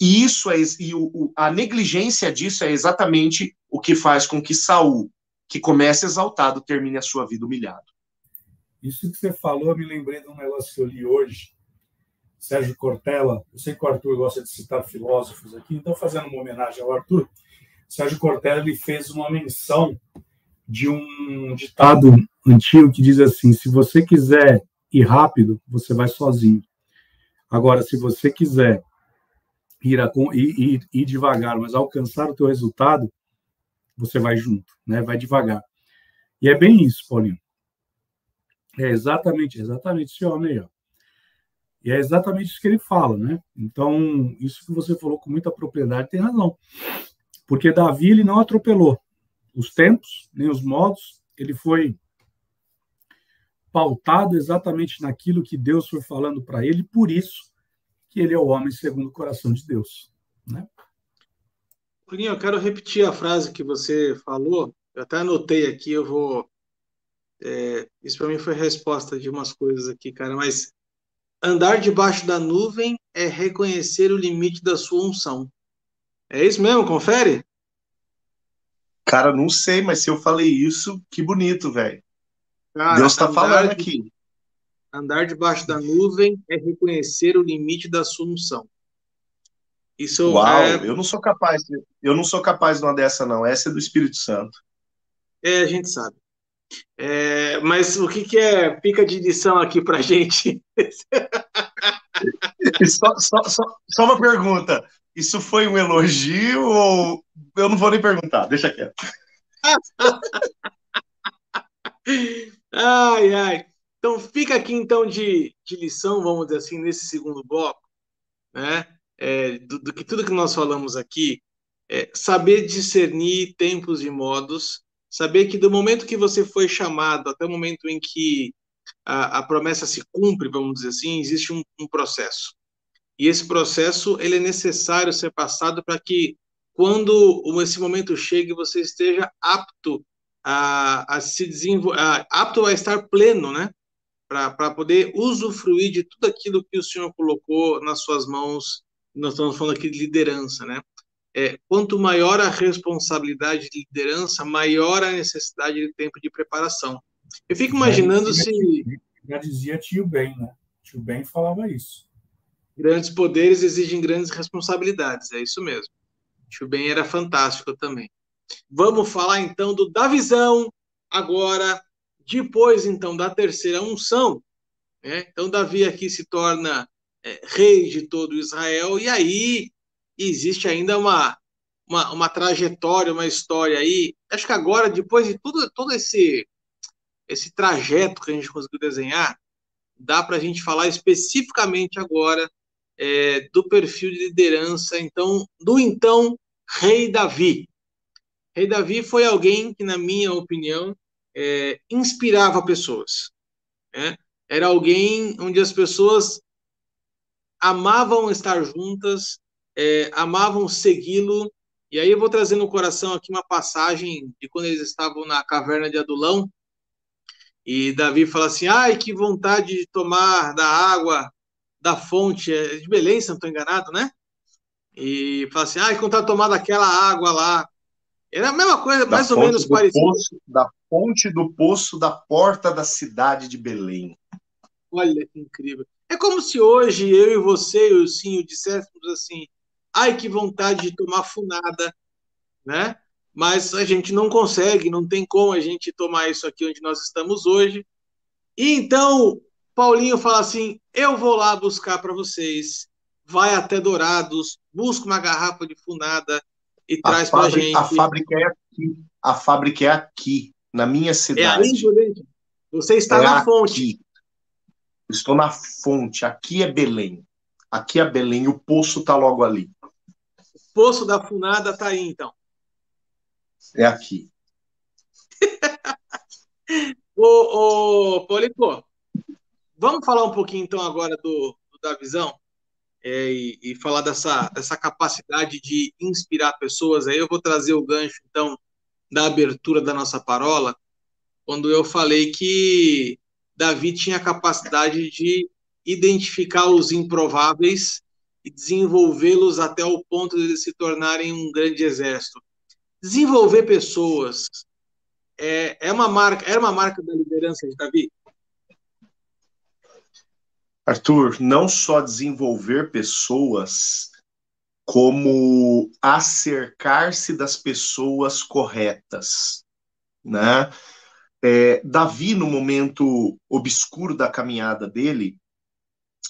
e isso é e o, a negligência disso é exatamente o que faz com que Saul, que começa exaltado, termine a sua vida humilhado. Isso que você falou, eu me lembrei de um negócio que eu li hoje. Sérgio Cortella, eu sei que o Arthur gosta de citar filósofos aqui, então fazendo uma homenagem ao Arthur, Sérgio Cortella ele fez uma menção de um ditado antigo que diz assim: se você quiser ir rápido, você vai sozinho. Agora, se você quiser ir, a, ir, ir, ir devagar, mas alcançar o teu resultado, você vai junto, né? Vai devagar. E é bem isso, Paulinho. É exatamente, exatamente esse homem aí, ó. E é exatamente isso que ele fala, né? Então, isso que você falou com muita propriedade tem razão. Porque Davi ele não atropelou os tempos, nem os modos, ele foi pautado exatamente naquilo que Deus foi falando para ele, por isso que ele é o homem segundo o coração de Deus. Né? Bruninho, eu quero repetir a frase que você falou, eu até anotei aqui, eu vou. É, isso para mim foi resposta de umas coisas aqui, cara, mas andar debaixo da nuvem é reconhecer o limite da sua unção. É isso mesmo? Confere? Cara, não sei, mas se eu falei isso, que bonito, velho. Deus está falando de, aqui. Andar debaixo da nuvem é reconhecer o limite da sua unção. Isso Uau, é... eu não sou capaz, eu não sou capaz de uma dessa, não. Essa é do Espírito Santo. É, a gente sabe. É, mas o que, que é pica de lição aqui pra gente? só, só, só, só uma pergunta. Isso foi um elogio ou eu não vou nem perguntar, deixa quieto. ai, ai. Então fica aqui então de, de lição, vamos dizer assim, nesse segundo bloco, né? É, do, do, que tudo que nós falamos aqui, é saber discernir tempos e modos, saber que do momento que você foi chamado até o momento em que a, a promessa se cumpre, vamos dizer assim, existe um, um processo. E esse processo ele é necessário ser passado para que quando esse momento chegue você esteja apto a, a se desenvolver, apto a estar pleno, né? para poder usufruir de tudo aquilo que o Senhor colocou nas suas mãos. Nós estamos falando aqui de liderança, né? É, quanto maior a responsabilidade de liderança, maior a necessidade de tempo de preparação. Eu fico imaginando já se. Já dizia tio Ben, né? Tio Ben falava isso. Grandes poderes exigem grandes responsabilidades, é isso mesmo. Tio Ben era fantástico também. Vamos falar então do Davizão agora, depois então da terceira unção. Né? Então Davi aqui se torna é, rei de todo Israel e aí existe ainda uma, uma, uma trajetória, uma história aí. Acho que agora, depois de tudo, todo esse, esse trajeto que a gente conseguiu desenhar, dá para a gente falar especificamente agora é, do perfil de liderança, então, do então rei Davi. Rei Davi foi alguém que, na minha opinião, é, inspirava pessoas. Né? Era alguém onde as pessoas amavam estar juntas, é, amavam segui-lo. E aí eu vou trazer no coração aqui uma passagem de quando eles estavam na caverna de Adulão. E Davi fala assim: ai, que vontade de tomar da água da fonte é de Belém, se não estou enganado, né? E fala assim: ai, que vontade de tomar daquela água lá. Era a mesma coisa, da mais ou menos parecida. da fonte do poço da porta da cidade de Belém. Olha que incrível. É como se hoje eu e você, o Sinho, disséssemos assim: ai que vontade de tomar funada, né? Mas a gente não consegue, não tem como a gente tomar isso aqui onde nós estamos hoje. E então Paulinho fala assim: eu vou lá buscar para vocês. Vai até Dourados, busca uma garrafa de funada e a traz para gente. A fábrica é aqui. A fábrica é aqui, na minha cidade. É aí, Você está é na aqui. fonte. Estou na fonte. Aqui é Belém. Aqui é Belém. O poço está logo ali poço da Funada tá aí, então. É aqui. ô, ô, Polico, vamos falar um pouquinho, então, agora do, do da visão é, e, e, falar dessa, dessa capacidade de inspirar pessoas. Aí eu vou trazer o gancho, então, da abertura da nossa parola, quando eu falei que Davi tinha a capacidade de identificar os improváveis e desenvolvê-los até o ponto de eles se tornarem um grande exército. Desenvolver pessoas é, é uma marca, era uma marca da liderança de Davi. Arthur, não só desenvolver pessoas, como acercar-se das pessoas corretas, né? É, Davi, no momento obscuro da caminhada dele,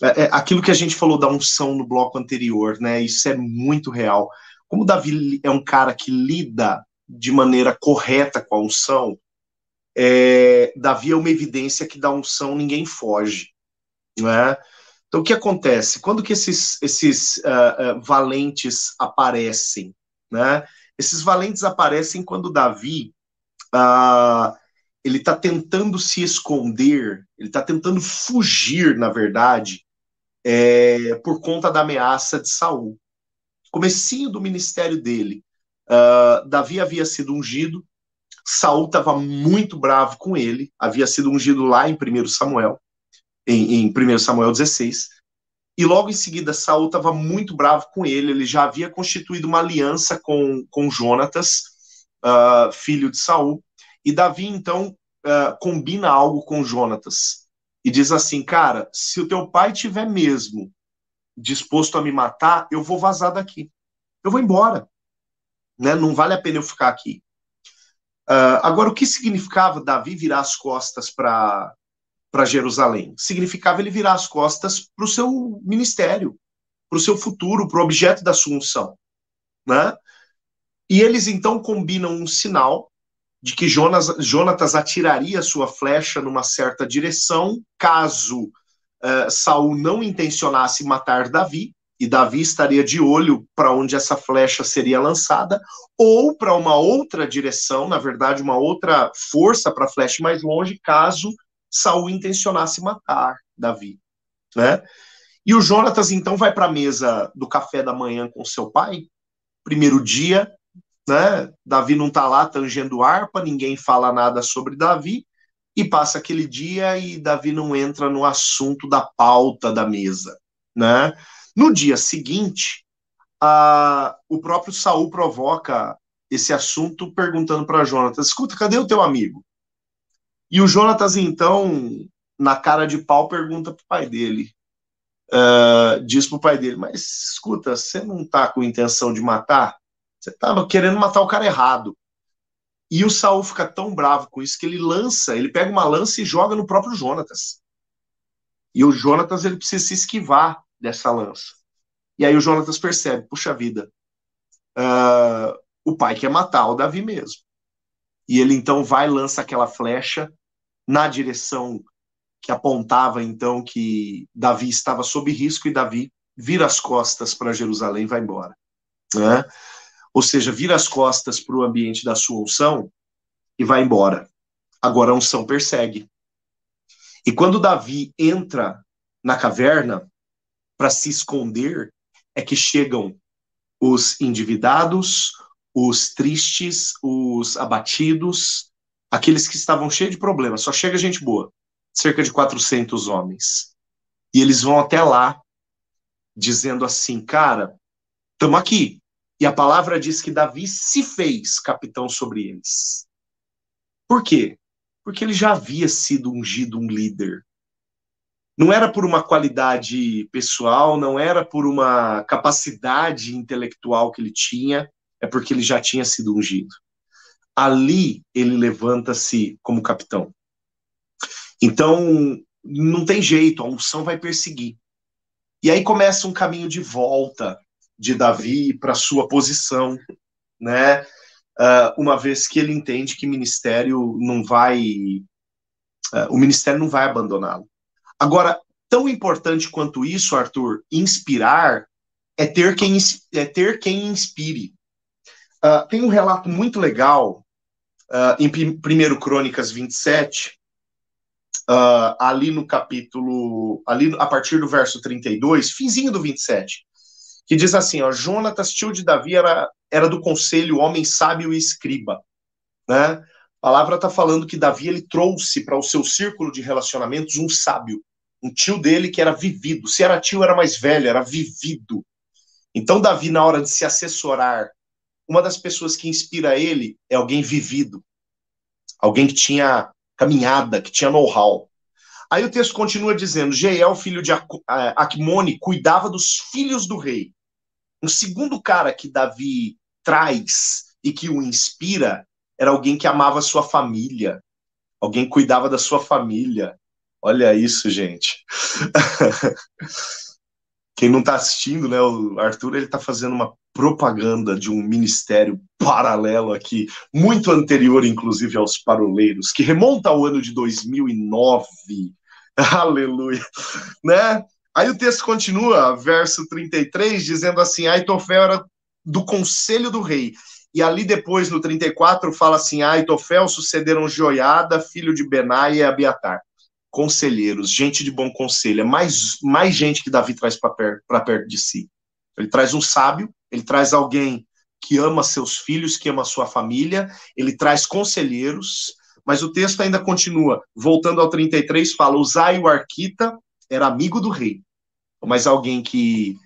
é, é, aquilo que a gente falou da unção no bloco anterior, né? Isso é muito real. Como Davi é um cara que lida de maneira correta com a unção, é, Davi é uma evidência que da unção ninguém foge, né? Então, o que acontece? Quando que esses, esses uh, uh, valentes aparecem, né? Esses valentes aparecem quando Davi uh, ele está tentando se esconder, ele está tentando fugir, na verdade, é, por conta da ameaça de Saul. Comecinho do ministério dele, uh, Davi havia sido ungido, Saul estava muito bravo com ele, havia sido ungido lá em 1 Samuel, em, em 1 Samuel 16, e logo em seguida Saul estava muito bravo com ele, ele já havia constituído uma aliança com, com Jonatas, uh, filho de Saul, e Davi então uh, combina algo com Jonatas e diz assim, cara, se o teu pai tiver mesmo disposto a me matar, eu vou vazar daqui. Eu vou embora. Né? Não vale a pena eu ficar aqui. Uh, agora, o que significava Davi virar as costas para Jerusalém? Significava ele virar as costas para o seu ministério, para o seu futuro, para o objeto da sua unção. Né? E eles então combinam um sinal de que Jonas, Jonatas atiraria sua flecha numa certa direção, caso uh, Saul não intencionasse matar Davi, e Davi estaria de olho para onde essa flecha seria lançada, ou para uma outra direção, na verdade, uma outra força para a flecha mais longe, caso Saul intencionasse matar Davi, né? E o Jonatas então vai para a mesa do café da manhã com seu pai. Primeiro dia, né? Davi não está lá tangendo harpa, ninguém fala nada sobre Davi. e passa aquele dia e Davi não entra no assunto da pauta da mesa, né? No dia seguinte, a, o próprio Saul provoca esse assunto perguntando para Jonatas: escuta, cadê o teu amigo? E o Jonatas, então, na cara de pau, pergunta para o pai dele. Uh, diz para o pai dele: Mas escuta, você não está com intenção de matar? Você estava querendo matar o cara errado. E o Saul fica tão bravo com isso que ele lança, ele pega uma lança e joga no próprio Jonatas. E o Jonatas ele precisa se esquivar dessa lança. E aí o Jonatas percebe, puxa vida, uh, o pai quer matar o Davi mesmo. E ele então vai lança aquela flecha na direção que apontava então que Davi estava sob risco e Davi vira as costas para Jerusalém e vai embora. Né? Ou seja, vira as costas para o ambiente da sua unção e vai embora. Agora a unção persegue. E quando Davi entra na caverna para se esconder, é que chegam os endividados, os tristes, os abatidos, aqueles que estavam cheios de problemas. Só chega gente boa, cerca de 400 homens. E eles vão até lá, dizendo assim: cara, estamos aqui, e a palavra diz que Davi se fez capitão sobre eles. Por quê? Porque ele já havia sido ungido um líder. Não era por uma qualidade pessoal, não era por uma capacidade intelectual que ele tinha, é porque ele já tinha sido ungido. Ali ele levanta-se como capitão. Então, não tem jeito, a unção vai perseguir. E aí começa um caminho de volta de Davi para sua posição, né? Uh, uma vez que ele entende que ministério não vai, uh, o ministério não vai abandoná-lo. Agora, tão importante quanto isso, Arthur, inspirar é ter quem é ter quem inspire. Uh, tem um relato muito legal em 1 Crônicas 27, ali no capítulo, ali a partir do verso 32, finzinho do 27 que diz assim, ó, Jonatas, tio de Davi, era, era do conselho homem sábio e escriba, né? A palavra está falando que Davi ele trouxe para o seu círculo de relacionamentos um sábio, um tio dele que era vivido. Se era tio, era mais velho, era vivido. Então, Davi, na hora de se assessorar, uma das pessoas que inspira ele é alguém vivido, alguém que tinha caminhada, que tinha know-how. Aí o texto continua dizendo: Jeiel, filho de Acmone, cuidava dos filhos do rei. Um segundo cara que Davi traz e que o inspira era alguém que amava sua família, alguém cuidava da sua família. Olha isso, gente. Quem não está assistindo, né? O Arthur ele está fazendo uma propaganda de um ministério paralelo aqui, muito anterior, inclusive, aos paroleiros, que remonta ao ano de 2009. Aleluia, né? Aí o texto continua, verso 33, dizendo assim: Aitofel era do conselho do rei. E ali depois, no 34, fala assim: Aitofel sucederam Joiada, filho de Benai e Abiatar. Conselheiros, gente de bom conselho. É mais, mais gente que Davi traz para perto, perto de si. Ele traz um sábio, ele traz alguém que ama seus filhos, que ama sua família, ele traz conselheiros, mas o texto ainda continua. Voltando ao 33, fala: Uzai o Arquita era amigo do rei mas alguém que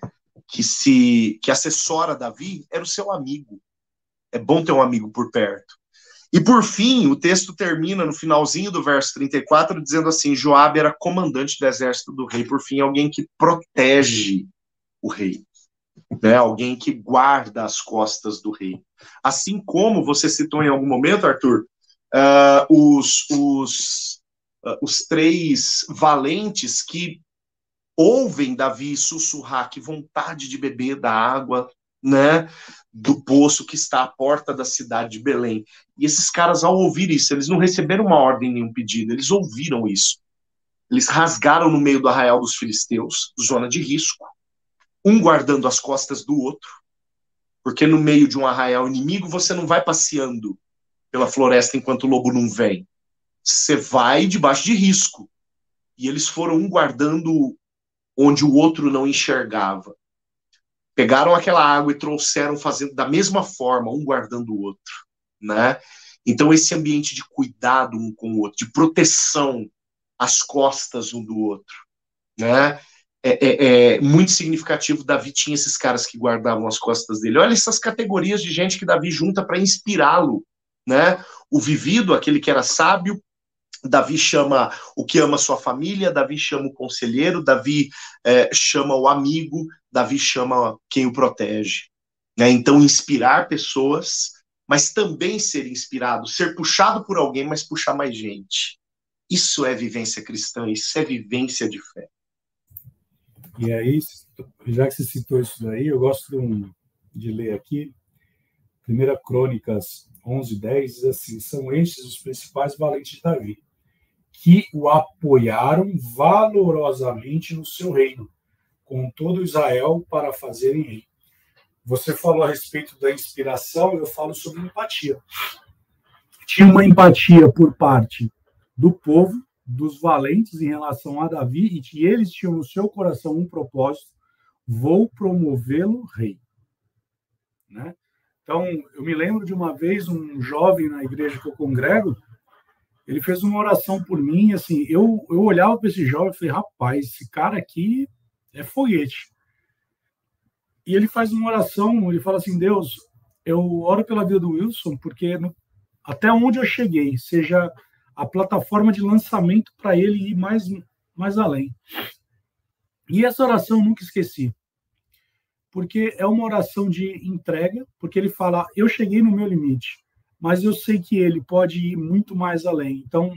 que se que assessora Davi era o seu amigo. É bom ter um amigo por perto. E por fim, o texto termina no finalzinho do verso 34 dizendo assim: Joabe era comandante do exército do rei, por fim, alguém que protege o rei. Né, alguém que guarda as costas do rei. Assim como você citou em algum momento, Arthur, uh, os, os, uh, os três valentes que ouvem Davi sussurrar que vontade de beber da água, né, do poço que está à porta da cidade de Belém. E esses caras, ao ouvir isso, eles não receberam uma ordem nem um pedido, eles ouviram isso. Eles rasgaram no meio do arraial dos filisteus, zona de risco, um guardando as costas do outro, porque no meio de um arraial inimigo você não vai passeando pela floresta enquanto o lobo não vem. Você vai debaixo de risco. E eles foram um guardando onde o outro não enxergava. Pegaram aquela água e trouxeram fazendo da mesma forma, um guardando o outro, né? Então, esse ambiente de cuidado um com o outro, de proteção às costas um do outro, né? É, é, é, muito significativo. Davi tinha esses caras que guardavam as costas dele. Olha essas categorias de gente que Davi junta para inspirá-lo, né? O vivido, aquele que era sábio. Davi chama o que ama sua família, Davi chama o conselheiro, Davi é, chama o amigo, Davi chama quem o protege. Né? Então, inspirar pessoas mas também ser inspirado, ser puxado por alguém, mas puxar mais gente. Isso é vivência cristã, isso é vivência de fé. E aí, já que você citou isso daí, eu gosto de ler aqui, 1 Crônicas 11, 10, diz assim, são estes os principais valentes de Davi, que o apoiaram valorosamente no seu reino, com todo Israel para fazerem rei. Você falou a respeito da inspiração, eu falo sobre empatia. Tinha uma empatia por parte do povo, dos valentes em relação a Davi, e que eles tinham no seu coração um propósito: vou promovê-lo rei. Né? Então, eu me lembro de uma vez um jovem na igreja que eu congrego, ele fez uma oração por mim, assim, eu, eu olhava para esse jovem e falei, rapaz, esse cara aqui é foguete. E ele faz uma oração, ele fala assim: Deus, eu oro pela vida do Wilson, porque no, até onde eu cheguei, seja a plataforma de lançamento para ele ir mais, mais além. E essa oração eu nunca esqueci, porque é uma oração de entrega, porque ele fala: Eu cheguei no meu limite, mas eu sei que ele pode ir muito mais além. Então,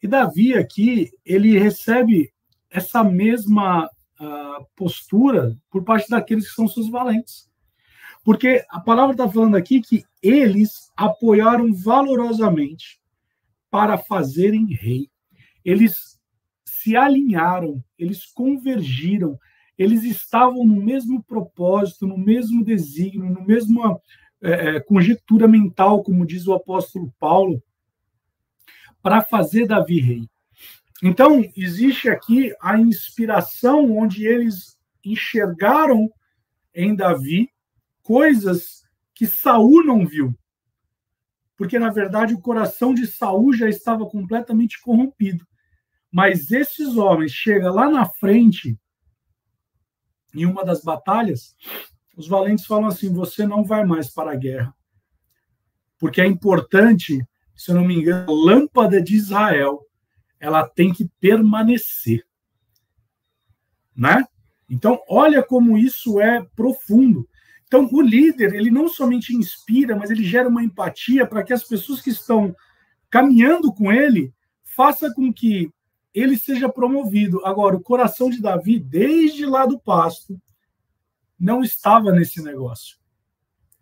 e Davi aqui, ele recebe essa mesma uh, postura por parte daqueles que são seus valentes. Porque a palavra está falando aqui que eles apoiaram valorosamente para fazerem rei. Eles se alinharam, eles convergiram, eles estavam no mesmo propósito, no mesmo desígnio, no mesmo é, conjectura mental, como diz o apóstolo Paulo, para fazer Davi rei. Então, existe aqui a inspiração onde eles enxergaram em Davi coisas que Saul não viu. Porque na verdade o coração de Saul já estava completamente corrompido. Mas esses homens chegam lá na frente em uma das batalhas, os valentes falam assim: "Você não vai mais para a guerra". Porque é importante, se eu não me engano, a lâmpada de Israel ela tem que permanecer. Né? Então, olha como isso é profundo. Então, o líder, ele não somente inspira, mas ele gera uma empatia para que as pessoas que estão caminhando com ele faça com que ele seja promovido. Agora, o coração de Davi, desde lá do pasto, não estava nesse negócio,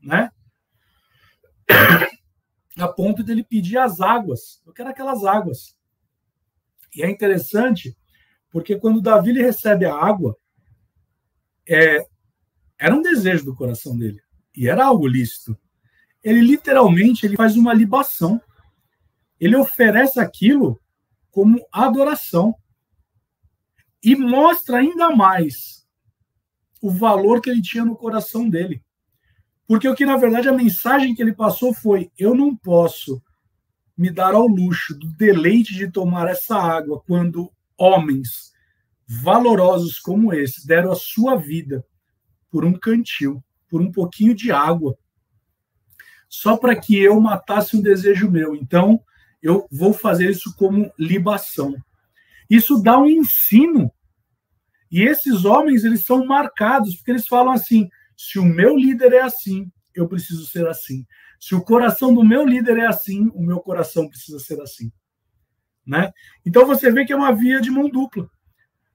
né? A ponto dele pedir as águas. Eu quero aquelas águas. E é interessante, porque quando Davi recebe a água, é, era um desejo do coração dele, e era algo lícito. Ele literalmente ele faz uma libação. Ele oferece aquilo como adoração. E mostra ainda mais o valor que ele tinha no coração dele. Porque o que, na verdade, a mensagem que ele passou foi: eu não posso me dar ao luxo do deleite de tomar essa água quando homens valorosos como esse deram a sua vida por um cantil, por um pouquinho de água, só para que eu matasse um desejo meu. Então, eu vou fazer isso como libação. Isso dá um ensino. E esses homens, eles são marcados, porque eles falam assim: se o meu líder é assim, eu preciso ser assim. Se o coração do meu líder é assim, o meu coração precisa ser assim. Né? Então você vê que é uma via de mão dupla.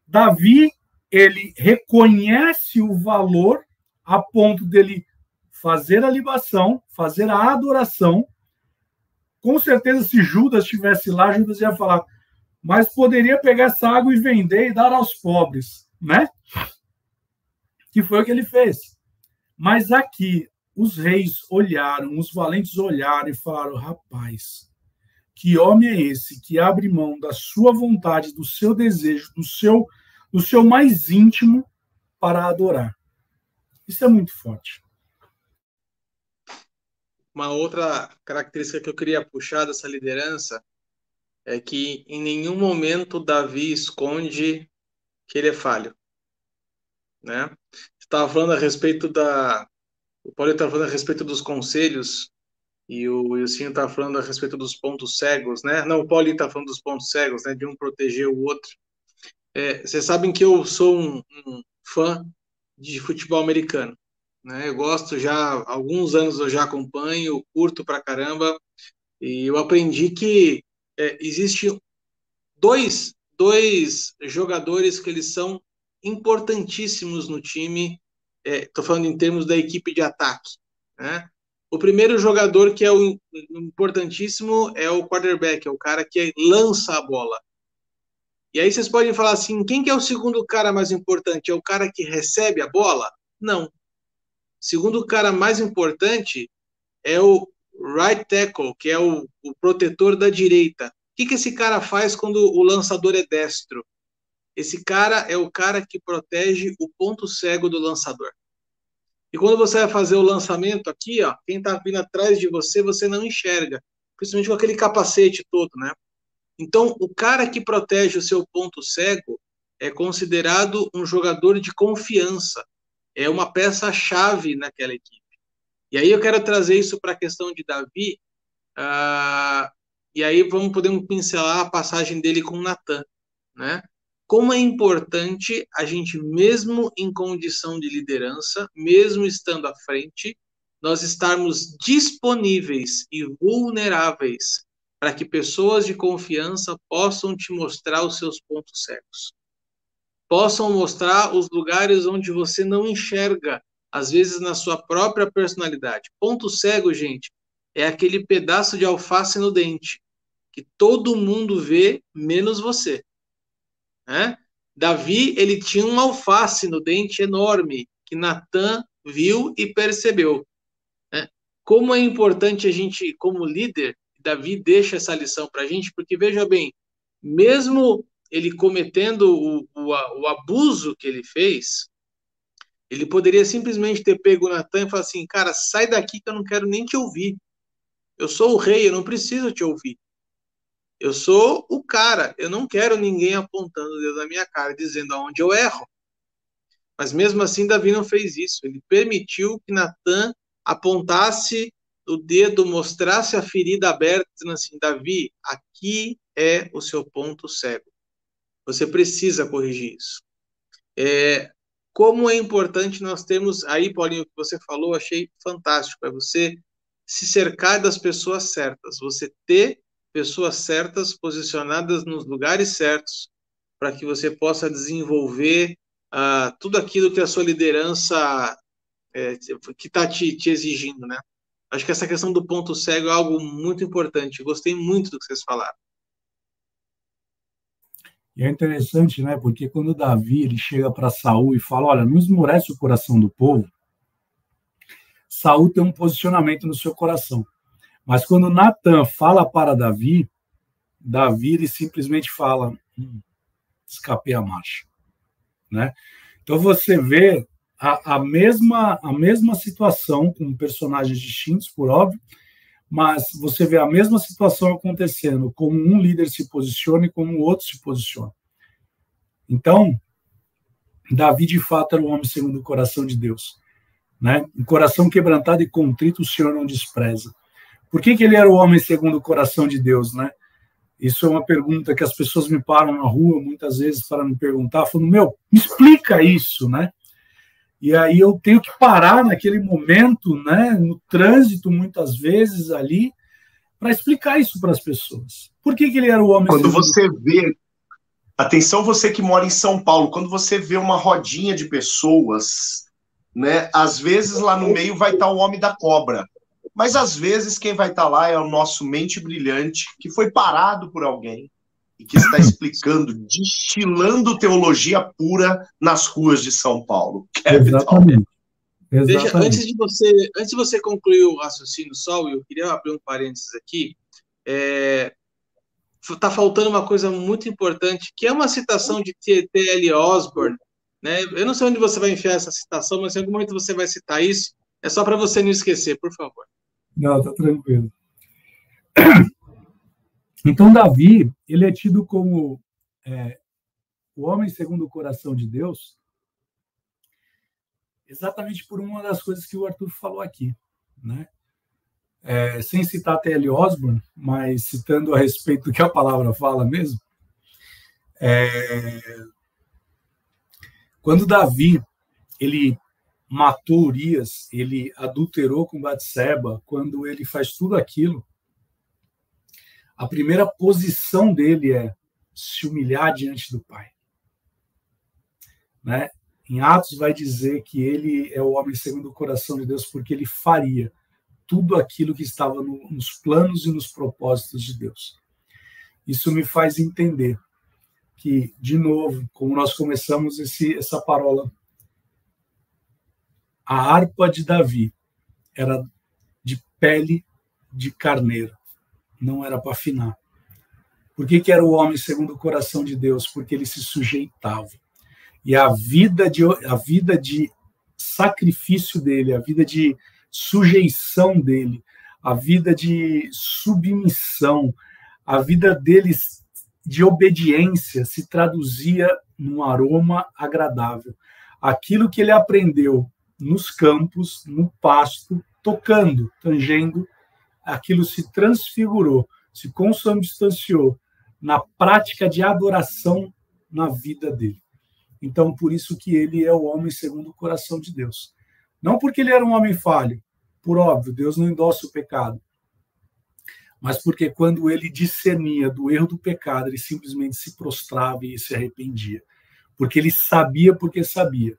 Davi, ele reconhece o valor a ponto dele fazer a libação, fazer a adoração. Com certeza, se Judas estivesse lá, Judas ia falar, mas poderia pegar essa água e vender e dar aos pobres, né? Que foi o que ele fez. Mas aqui, os reis olharam, os valentes olharam e falaram: rapaz, que homem é esse que abre mão da sua vontade, do seu desejo, do seu, do seu mais íntimo para adorar? Isso é muito forte. uma outra característica que eu queria puxar dessa liderança é que em nenhum momento Davi esconde que ele é falho, né? Estava falando a respeito da o Paulo estava falando a respeito dos conselhos e o Wilson estava falando a respeito dos pontos cegos, né? Não, o Paulinho está falando dos pontos cegos, né? De um proteger o outro. É, vocês sabem que eu sou um, um, fã de futebol americano, né? Eu gosto já há alguns anos eu já acompanho, curto pra caramba e eu aprendi que é, existe dois dois jogadores que eles são importantíssimos no time. Estou é, falando em termos da equipe de ataque, né? O primeiro jogador que é o importantíssimo é o quarterback, é o cara que lança a bola. E aí vocês podem falar assim, quem que é o segundo cara mais importante? É o cara que recebe a bola? Não. O segundo cara mais importante é o right tackle, que é o, o protetor da direita. O que, que esse cara faz quando o lançador é destro? Esse cara é o cara que protege o ponto cego do lançador. E quando você vai fazer o lançamento aqui, ó, quem está vindo atrás de você, você não enxerga, principalmente com aquele capacete todo, né? Então, o cara que protege o seu ponto cego é considerado um jogador de confiança, é uma peça-chave naquela equipe. E aí eu quero trazer isso para a questão de Davi, uh, e aí vamos poder pincelar a passagem dele com Natan, né? como é importante a gente, mesmo em condição de liderança, mesmo estando à frente, nós estarmos disponíveis e vulneráveis para que pessoas de confiança possam te mostrar os seus pontos cegos. Possam mostrar os lugares onde você não enxerga, às vezes na sua própria personalidade. Ponto cego, gente, é aquele pedaço de alface no dente que todo mundo vê, menos você. Né? Davi ele tinha um alface no dente enorme que Natan viu e percebeu. Né? Como é importante a gente, como líder, Davi deixa essa lição para a gente, porque veja bem, mesmo ele cometendo o, o, o, abuso que ele fez, ele poderia simplesmente ter pego Natan e falar assim, cara, sai daqui que eu não quero nem te ouvir. Eu sou o rei, eu não preciso te ouvir. Eu sou o cara, eu não quero ninguém apontando o dedo na minha cara, dizendo aonde eu erro. Mas mesmo assim, Davi não fez isso. Ele permitiu que Natan apontasse o dedo, mostrasse a ferida aberta, dizendo assim: Davi, aqui é o seu ponto cego. Você precisa corrigir isso. É, como é importante nós termos, aí, Paulinho, o que você falou, achei fantástico, é você se cercar das pessoas certas, você ter pessoas certas, posicionadas nos lugares certos, para que você possa desenvolver uh, tudo aquilo que a sua liderança é, que está te, te, exigindo, né? Acho que essa questão do ponto cego é algo muito importante. Gostei muito do que vocês falaram. É interessante, né? Porque quando Davi ele chega para Saul e fala, olha, não esmorece o coração do povo. Saul tem um posicionamento no seu coração. Mas quando Natan fala para Davi, Davi ele simplesmente fala: hum, escapei a marcha, né? Então você vê a, a, mesma a mesma situação com personagens distintos, por óbvio, mas você vê a mesma situação acontecendo, como um líder se posiciona e como o outro se posiciona. Então, Davi de fato era um homem segundo o coração de Deus, né? Um coração quebrantado e contrito o Senhor não despreza. Por que, que ele era o homem segundo o coração de Deus, né? Isso é uma pergunta que as pessoas me param na rua muitas vezes para me perguntar, falando, meu, me explica isso, né? E aí eu tenho que parar naquele momento, né, no trânsito muitas vezes ali, para explicar isso para as pessoas. Por que, que ele era o homem Quando você vê Atenção você que mora em São Paulo, quando você vê uma rodinha de pessoas, né, às vezes lá no meio vai estar o homem da cobra. Mas às vezes quem vai estar tá lá é o nosso mente brilhante, que foi parado por alguém e que está explicando, destilando teologia pura nas ruas de São Paulo. Exatamente. Exatamente. Deixa, antes, de você, antes de você concluir o raciocínio, Sol, eu queria abrir um parênteses aqui. É, tá faltando uma coisa muito importante, que é uma citação de T.L. Osborne. Né? Eu não sei onde você vai enfiar essa citação, mas em algum momento você vai citar isso. É só para você não esquecer, por favor. Não, tá tranquilo. Então, Davi, ele é tido como é, o homem segundo o coração de Deus, exatamente por uma das coisas que o Arthur falou aqui, né? É, sem citar T.L. Osborne, mas citando a respeito do que a palavra fala mesmo, é, quando Davi ele matou Urias, ele adulterou com Batseba, quando ele faz tudo aquilo, a primeira posição dele é se humilhar diante do Pai. Né? Em Atos vai dizer que ele é o homem segundo o coração de Deus porque ele faria tudo aquilo que estava no, nos planos e nos propósitos de Deus. Isso me faz entender que, de novo, como nós começamos esse, essa parola, a harpa de Davi era de pele de carneiro não era para afinar. Por que, que era o homem segundo o coração de Deus? Porque ele se sujeitava. E a vida de, a vida de sacrifício dele, a vida de sujeição dele, a vida de submissão, a vida deles de obediência se traduzia num aroma agradável. Aquilo que ele aprendeu nos campos, no pasto, tocando, tangendo aquilo se transfigurou, se consubstanciou na prática de adoração na vida dele. Então, por isso que ele é o homem segundo o coração de Deus. Não porque ele era um homem falho, por óbvio, Deus não endossa o pecado. Mas porque quando ele discernia do erro do pecado, ele simplesmente se prostrava e se arrependia. Porque ele sabia, porque sabia,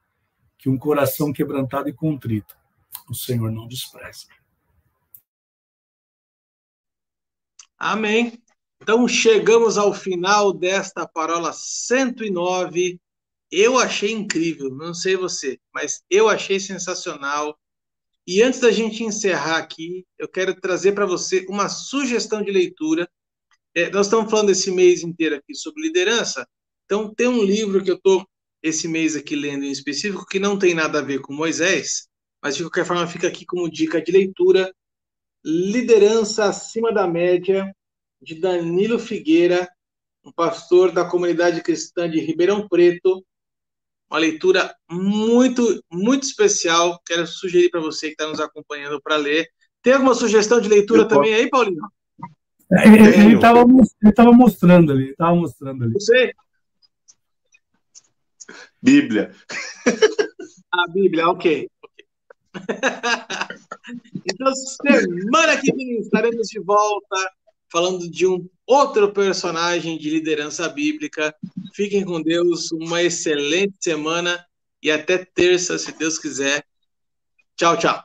que um coração quebrantado e contrito, o Senhor não despreza. Amém. Então chegamos ao final desta parola 109. Eu achei incrível, não sei você, mas eu achei sensacional. E antes da gente encerrar aqui, eu quero trazer para você uma sugestão de leitura. É, nós estamos falando esse mês inteiro aqui sobre liderança, então tem um livro que eu estou esse mês aqui lendo em específico que não tem nada a ver com Moisés, mas de qualquer forma fica aqui como dica de leitura Liderança Acima da Média, de Danilo Figueira, um pastor da comunidade cristã de Ribeirão Preto. Uma leitura muito, muito especial. Quero sugerir para você que está nos acompanhando para ler. Tem alguma sugestão de leitura Eu também posso... aí, Paulinho? É, ele estava mostrando ali, estava mostrando ali. Você? Bíblia. A Bíblia, ok. então, semana que vem estaremos de volta falando de um outro personagem de liderança bíblica. Fiquem com Deus, uma excelente semana e até terça, se Deus quiser. Tchau, tchau.